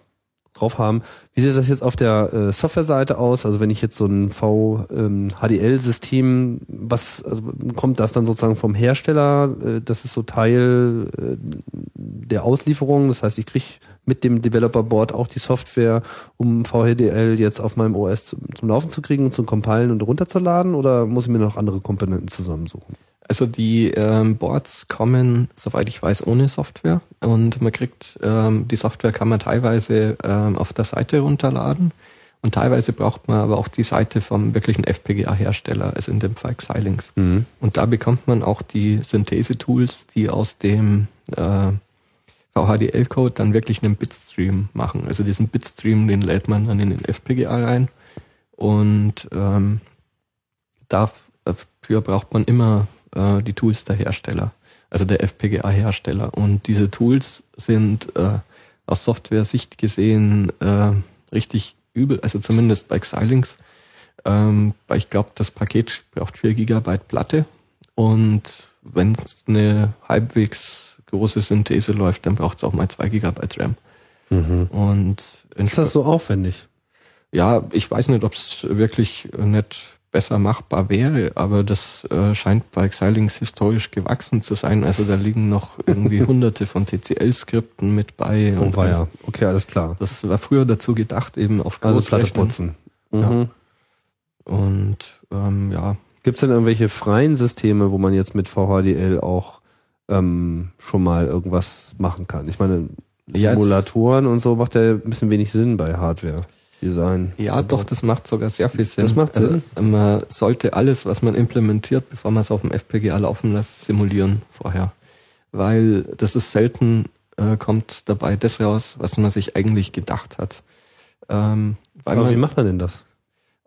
drauf haben. Wie sieht das jetzt auf der äh, Softwareseite aus? Also wenn ich jetzt so ein V-HDL-System, was also kommt das dann sozusagen vom Hersteller? Äh, das ist so Teil äh, der Auslieferung. Das heißt, ich kriege mit dem Developer Board auch die Software, um VHDL jetzt auf meinem OS zum, zum Laufen zu kriegen, zum Compilen und runterzuladen? Oder muss ich mir noch andere Komponenten zusammensuchen? Also die ähm, Boards kommen, soweit ich weiß, ohne Software und man kriegt ähm, die Software kann man teilweise ähm, auf der Seite runterladen und teilweise braucht man aber auch die Seite vom wirklichen FPGA-Hersteller, also in dem Fall Xilinx. Mhm. Und da bekommt man auch die Synthese-Tools, die aus dem äh, VHDL-Code dann wirklich einen Bitstream machen. Also diesen Bitstream, den lädt man dann in den FPGA rein und ähm, dafür braucht man immer äh, die Tools der Hersteller, also der FPGA-Hersteller. Und diese Tools sind äh, aus Software-Sicht gesehen äh, richtig übel, also zumindest bei Xilinx. Ähm, weil ich glaube, das Paket braucht 4 Gigabyte Platte und wenn eine halbwegs große Synthese läuft, dann braucht es auch mal zwei Gigabyte RAM. Mhm. Und Ist das so aufwendig? ja, ich weiß nicht, ob es wirklich nicht besser machbar wäre, aber das äh, scheint bei Xilinx historisch gewachsen zu sein. Also da liegen noch irgendwie hunderte von TCL-Skripten mit bei. Oh, und war ja. Okay, alles klar. Das war früher dazu gedacht, eben auf Also Platte putzen. Ja. Mhm. Und ähm, ja, Gibt es denn irgendwelche freien Systeme, wo man jetzt mit VHDL auch ähm, schon mal irgendwas machen kann? Ich meine, Ja, Simulatoren und so macht ja ein bisschen wenig Sinn bei Hardware-Design. ja, doch, das macht sogar sehr viel Sinn. Das macht Sinn. Also, man sollte alles, was man implementiert, bevor man es auf dem FPGA laufen lässt, simulieren vorher. Weil das ist selten, äh, kommt dabei das raus, was man sich eigentlich gedacht hat. Ähm, Aber wie man, macht man denn das?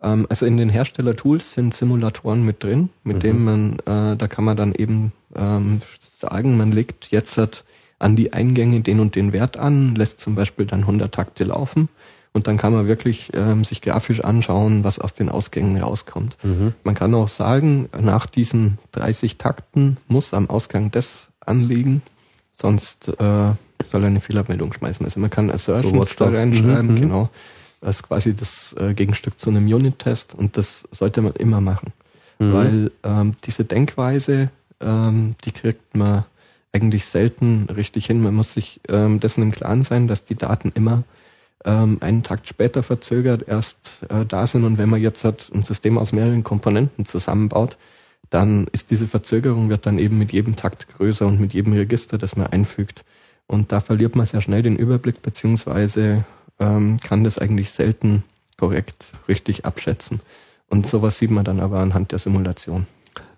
ähm, also in den Hersteller-Tools sind Simulatoren mit drin, mit Mhm. denen man, äh, da kann man dann eben ähm, sagen, man legt jetzt halt an die Eingänge den und den Wert an, lässt zum Beispiel dann 100 Takte laufen und dann kann man wirklich ähm, sich grafisch anschauen, was aus den Ausgängen rauskommt. Mhm. Man kann auch sagen, nach diesen 30 Takten muss am Ausgang das anliegen, sonst äh, soll er eine Fehlermeldung schmeißen. Also man kann Assertions da Watchdogs. reinschreiben, mhm. genau. Das ist quasi das äh, Gegenstück zu einem Unit-Test und das sollte man immer machen. Mhm. Weil ähm, diese Denkweise, ähm, die kriegt man eigentlich selten richtig hin. Man muss sich ähm, dessen im Klaren sein, dass die Daten immer ähm, einen Takt später verzögert erst äh, da sind. Und wenn man jetzt hat ein System aus mehreren Komponenten zusammenbaut, dann ist diese Verzögerung wird dann eben mit jedem Takt größer und mit jedem Register, das man einfügt. Und da verliert man sehr schnell den Überblick, beziehungsweise ähm, kann das eigentlich selten korrekt richtig abschätzen. Und sowas sieht man dann aber anhand der Simulation.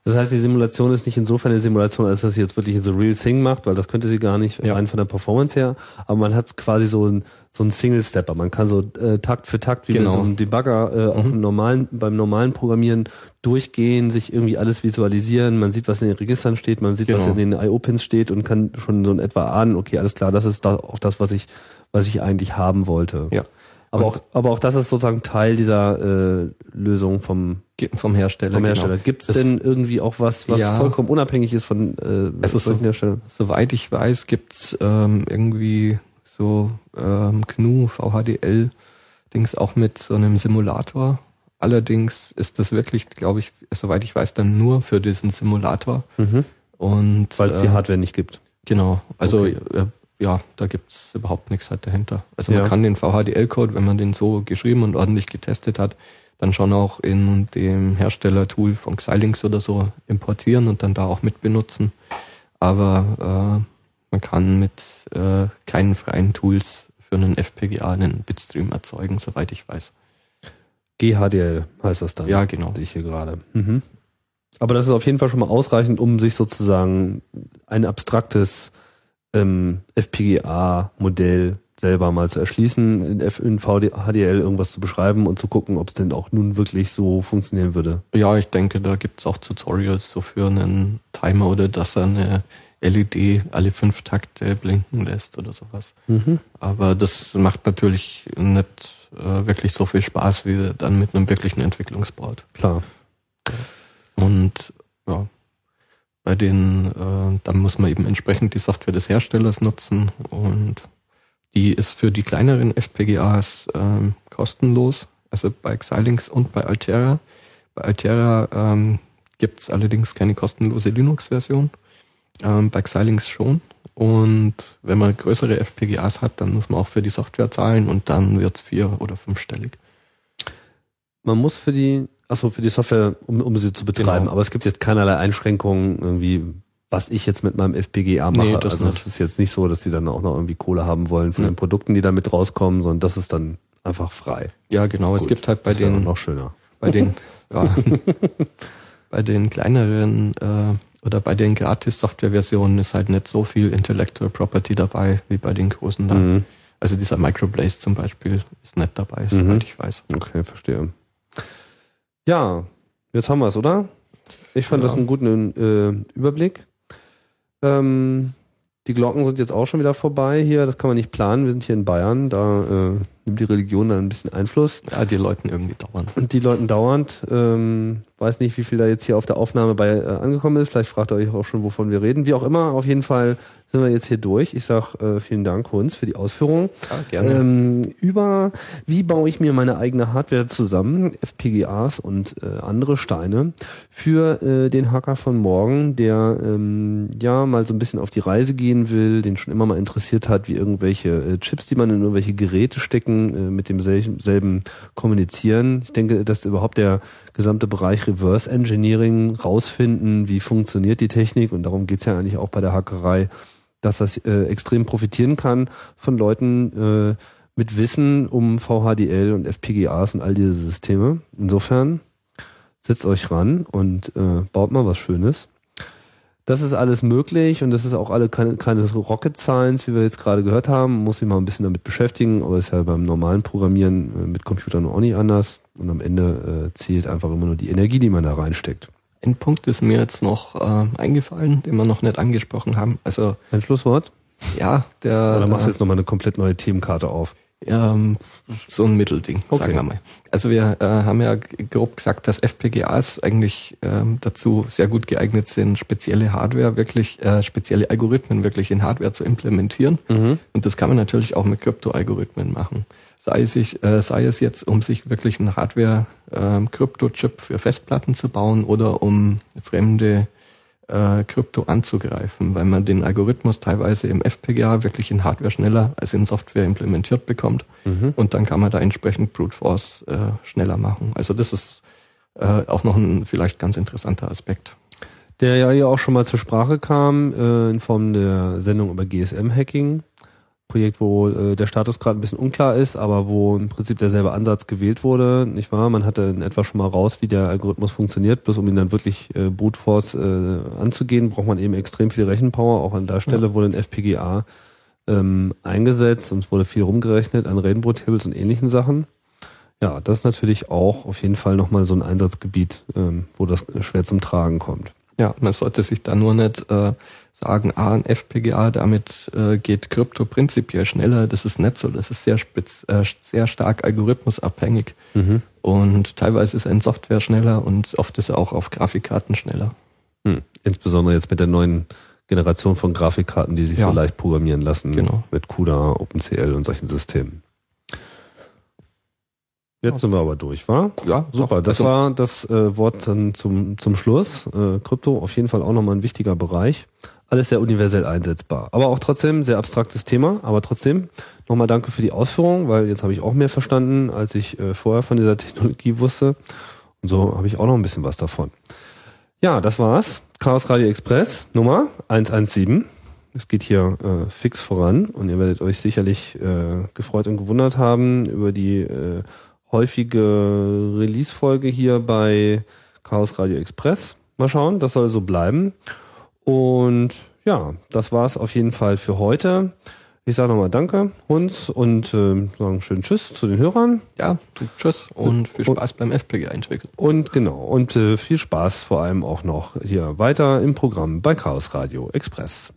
Das heißt, die Simulation ist nicht insofern eine Simulation, als dass sie jetzt wirklich the real thing macht, weil das könnte sie gar nicht Ja. rein von der Performance her. Aber man hat quasi so ein so ein Single-Stepper. Man kann so äh, Takt für Takt wie Genau. mit so einem Debugger äh, auch Mhm. im normalen, beim normalen Programmieren durchgehen, sich irgendwie alles visualisieren. Man sieht, was in den Registern steht, man sieht, was Genau. in den IO-Pins steht und kann schon so in etwa ahnen, okay, alles klar, das ist da auch das, was ich, was ich eigentlich haben wollte. Ja. Aber Und- auch, aber auch das ist sozusagen Teil dieser äh, Lösung vom Vom Hersteller. vom genau. Hersteller. Gibt es denn irgendwie auch was, was Ja. vollkommen unabhängig ist von äh, Also so- solchen Herstellern? Soweit ich weiß, gibt's ähm, irgendwie so ähm, GNU, VHDL, Dings auch mit so einem Simulator. Allerdings ist das wirklich, glaube ich, soweit ich weiß, dann nur für diesen Simulator. Mhm. Und Weil es die äh, Hardware nicht gibt. Genau, also Okay. Ja, da gibt's überhaupt nichts halt dahinter. Also Ja. man kann den VHDL-Code, wenn man den so geschrieben und ordentlich getestet hat, dann schon auch in dem Herstellertool von Xilinx oder so importieren und dann da auch mit benutzen. Aber äh, man kann mit äh, keinen freien Tools für einen FPGA einen Bitstream erzeugen, soweit ich weiß. GHDL heißt das dann. Ja, genau. Ich hier gerade. Mhm. Aber das ist auf jeden Fall schon mal ausreichend, um sich sozusagen ein abstraktes ähm, FPGA-Modell selber mal zu erschließen, in, F in VD HDL irgendwas zu beschreiben und zu gucken, ob es denn auch nun wirklich so funktionieren würde. Ja, ich denke, da gibt's auch Tutorials so für einen Timer oder dass er eine LED alle fünf Takte blinken lässt oder sowas. Mhm. Aber das macht natürlich nicht äh, wirklich so viel Spaß wie dann mit einem wirklichen Entwicklungsboard. Klar. Und ja, bei den, äh, dann muss man eben entsprechend die Software des Herstellers nutzen und die ist für die kleineren FPGAs ähm, kostenlos, also bei Xilinx und bei Altera. Bei Altera ähm, gibt es allerdings keine kostenlose Linux-Version, ähm, bei Xilinx schon. Und wenn man größere FPGAs hat, dann muss man auch für die Software zahlen und dann wird's vier- oder fünfstellig. Man muss für die, achso, für die Software, um, um sie zu betreiben, Genau. aber es gibt jetzt keinerlei Einschränkungen, irgendwie, was ich jetzt mit meinem FPGA mache. Nee, das also es ist jetzt nicht so, dass die dann auch noch irgendwie Kohle haben wollen von Ja. den Produkten, die da mit rauskommen, sondern das ist dann einfach frei. Ja, genau. es Gut, gibt halt bei das den noch schöner. bei den, ja, bei den kleineren äh, oder bei den Gratis-Software-Versionen ist halt nicht so viel Intellectual Property dabei wie bei den großen. Mhm. Also dieser Microblaze zum Beispiel ist nicht dabei, Mhm. soweit ich weiß. Okay, verstehe. Ja, jetzt haben wir es, oder? Ich fand Ja. das einen guten äh, Überblick. Ähm, die Glocken sind jetzt auch schon wieder vorbei hier. Das kann man nicht planen. Wir sind hier in Bayern. Da äh, nimmt die Religion da ein bisschen Einfluss. Ja, die Leuten irgendwie dauernd. Und die Leuten dauernd, ähm, weiß nicht, wie viel da jetzt hier auf der Aufnahme bei äh, angekommen ist. Vielleicht fragt ihr euch auch schon, wovon wir reden. Wie auch immer, auf jeden Fall sind wir jetzt hier durch. Ich sag äh, vielen Dank, Hunz, für die Ausführung. Ja, gerne. Ähm, über wie baue ich mir meine eigene Hardware zusammen, FPGAs und äh, andere Steine für äh, den Hacker von morgen, der ähm, ja mal so ein bisschen auf die Reise gehen will, den schon immer mal interessiert hat, wie irgendwelche äh, Chips, die man in irgendwelche Geräte stecken, äh, mit demselben selben kommunizieren. Ich denke, dass überhaupt der gesamte Bereich Reverse Engineering rausfinden, wie funktioniert die Technik und darum geht's ja eigentlich auch bei der Hackerei dass das äh, extrem profitieren kann von Leuten äh, mit Wissen um VHDL und FPGAs und all diese Systeme. Insofern setzt euch ran und äh, baut mal was Schönes. Das ist alles möglich und das ist auch alle keine, keine Rocket Science, wie wir jetzt gerade gehört haben. Muss sich mal ein bisschen damit beschäftigen, aber ist ja beim normalen Programmieren äh, mit Computern auch nicht anders. Und am Ende äh, zählt einfach immer nur die Energie, die man da reinsteckt. Ein Punkt ist mir jetzt noch äh, eingefallen, den wir noch nicht angesprochen haben. Also Ein Schlusswort? ja, der Oder machst du äh, jetzt nochmal eine komplett neue Themenkarte auf? Ähm, so ein Mittelding, Okay. sagen wir mal. Also wir äh, haben ja grob gesagt, dass FPGAs eigentlich ähm, dazu sehr gut geeignet sind, spezielle Hardware wirklich, äh, spezielle Algorithmen wirklich in Hardware zu implementieren. Und das kann man natürlich auch mit Kryptoalgorithmen machen. Sei es, sich, äh, sei es jetzt, um sich wirklich einen Hardware-Krypto-Chip für Festplatten zu bauen oder um fremde äh, Krypto anzugreifen, weil man den Algorithmus teilweise im FPGA wirklich in Hardware schneller als in Software implementiert bekommt. Und dann kann man da entsprechend Brute Force äh, schneller machen. Also das ist äh, auch noch ein vielleicht ganz interessanter Aspekt. der ja hier auch schon mal zur Sprache kam äh, in Form der Sendung über GSM-Hacking. Projekt, wo äh, der Status gerade ein bisschen unklar ist, aber wo im Prinzip derselbe Ansatz gewählt wurde, nicht wahr? Man hatte in etwa schon mal raus, wie der Algorithmus funktioniert, bloß um ihn dann wirklich äh, Brute Force äh, anzugehen, braucht man eben extrem viel Rechenpower. Auch an der Stelle wurde ein FPGA ähm, eingesetzt und es wurde viel rumgerechnet an Rainbow Tables und ähnlichen Sachen. Ja, das ist natürlich auch auf jeden Fall nochmal so ein Einsatzgebiet, ähm, wo das schwer zum Tragen kommt. Ja, man sollte sich da nur nicht äh, sagen, ah, ein FPGA, damit äh, geht Krypto prinzipiell schneller. Das ist nicht so. Das ist sehr spitz, äh, sehr stark algorithmusabhängig. Und teilweise ist ein Software schneller und oft ist er auch auf Grafikkarten schneller. Hm. Insbesondere jetzt mit der neuen Generation von Grafikkarten, die sich Ja. so leicht programmieren lassen. Genau. Mit CUDA, OpenCL und solchen Systemen. Jetzt sind wir aber durch, war? Ja, Super, das also, war das äh, Wort dann zum, zum Schluss. Äh, Krypto auf jeden Fall auch nochmal ein wichtiger Bereich. Alles sehr universell einsetzbar. Aber auch trotzdem sehr abstraktes Thema. Aber trotzdem nochmal danke für die Ausführung, weil jetzt habe ich auch mehr verstanden, als ich äh, vorher von dieser Technologie wusste. Und so habe ich auch noch ein bisschen was davon. Ja, das war's. Chaos Radio Express Nummer 117. Es geht hier äh, fix voran und ihr werdet euch sicherlich äh, gefreut und gewundert haben über die äh, häufige Release-Folge hier bei Chaos Radio Express. Mal schauen, das soll so bleiben. Und ja, das war's auf jeden Fall für heute. Ich sage nochmal Danke, Hunz, und äh, sagen schönen Tschüss zu den Hörern. Ja, tschüss und viel Spaß beim FPGA entwickeln. Und genau, und äh, viel Spaß vor allem auch noch hier weiter im Programm bei Chaos Radio Express.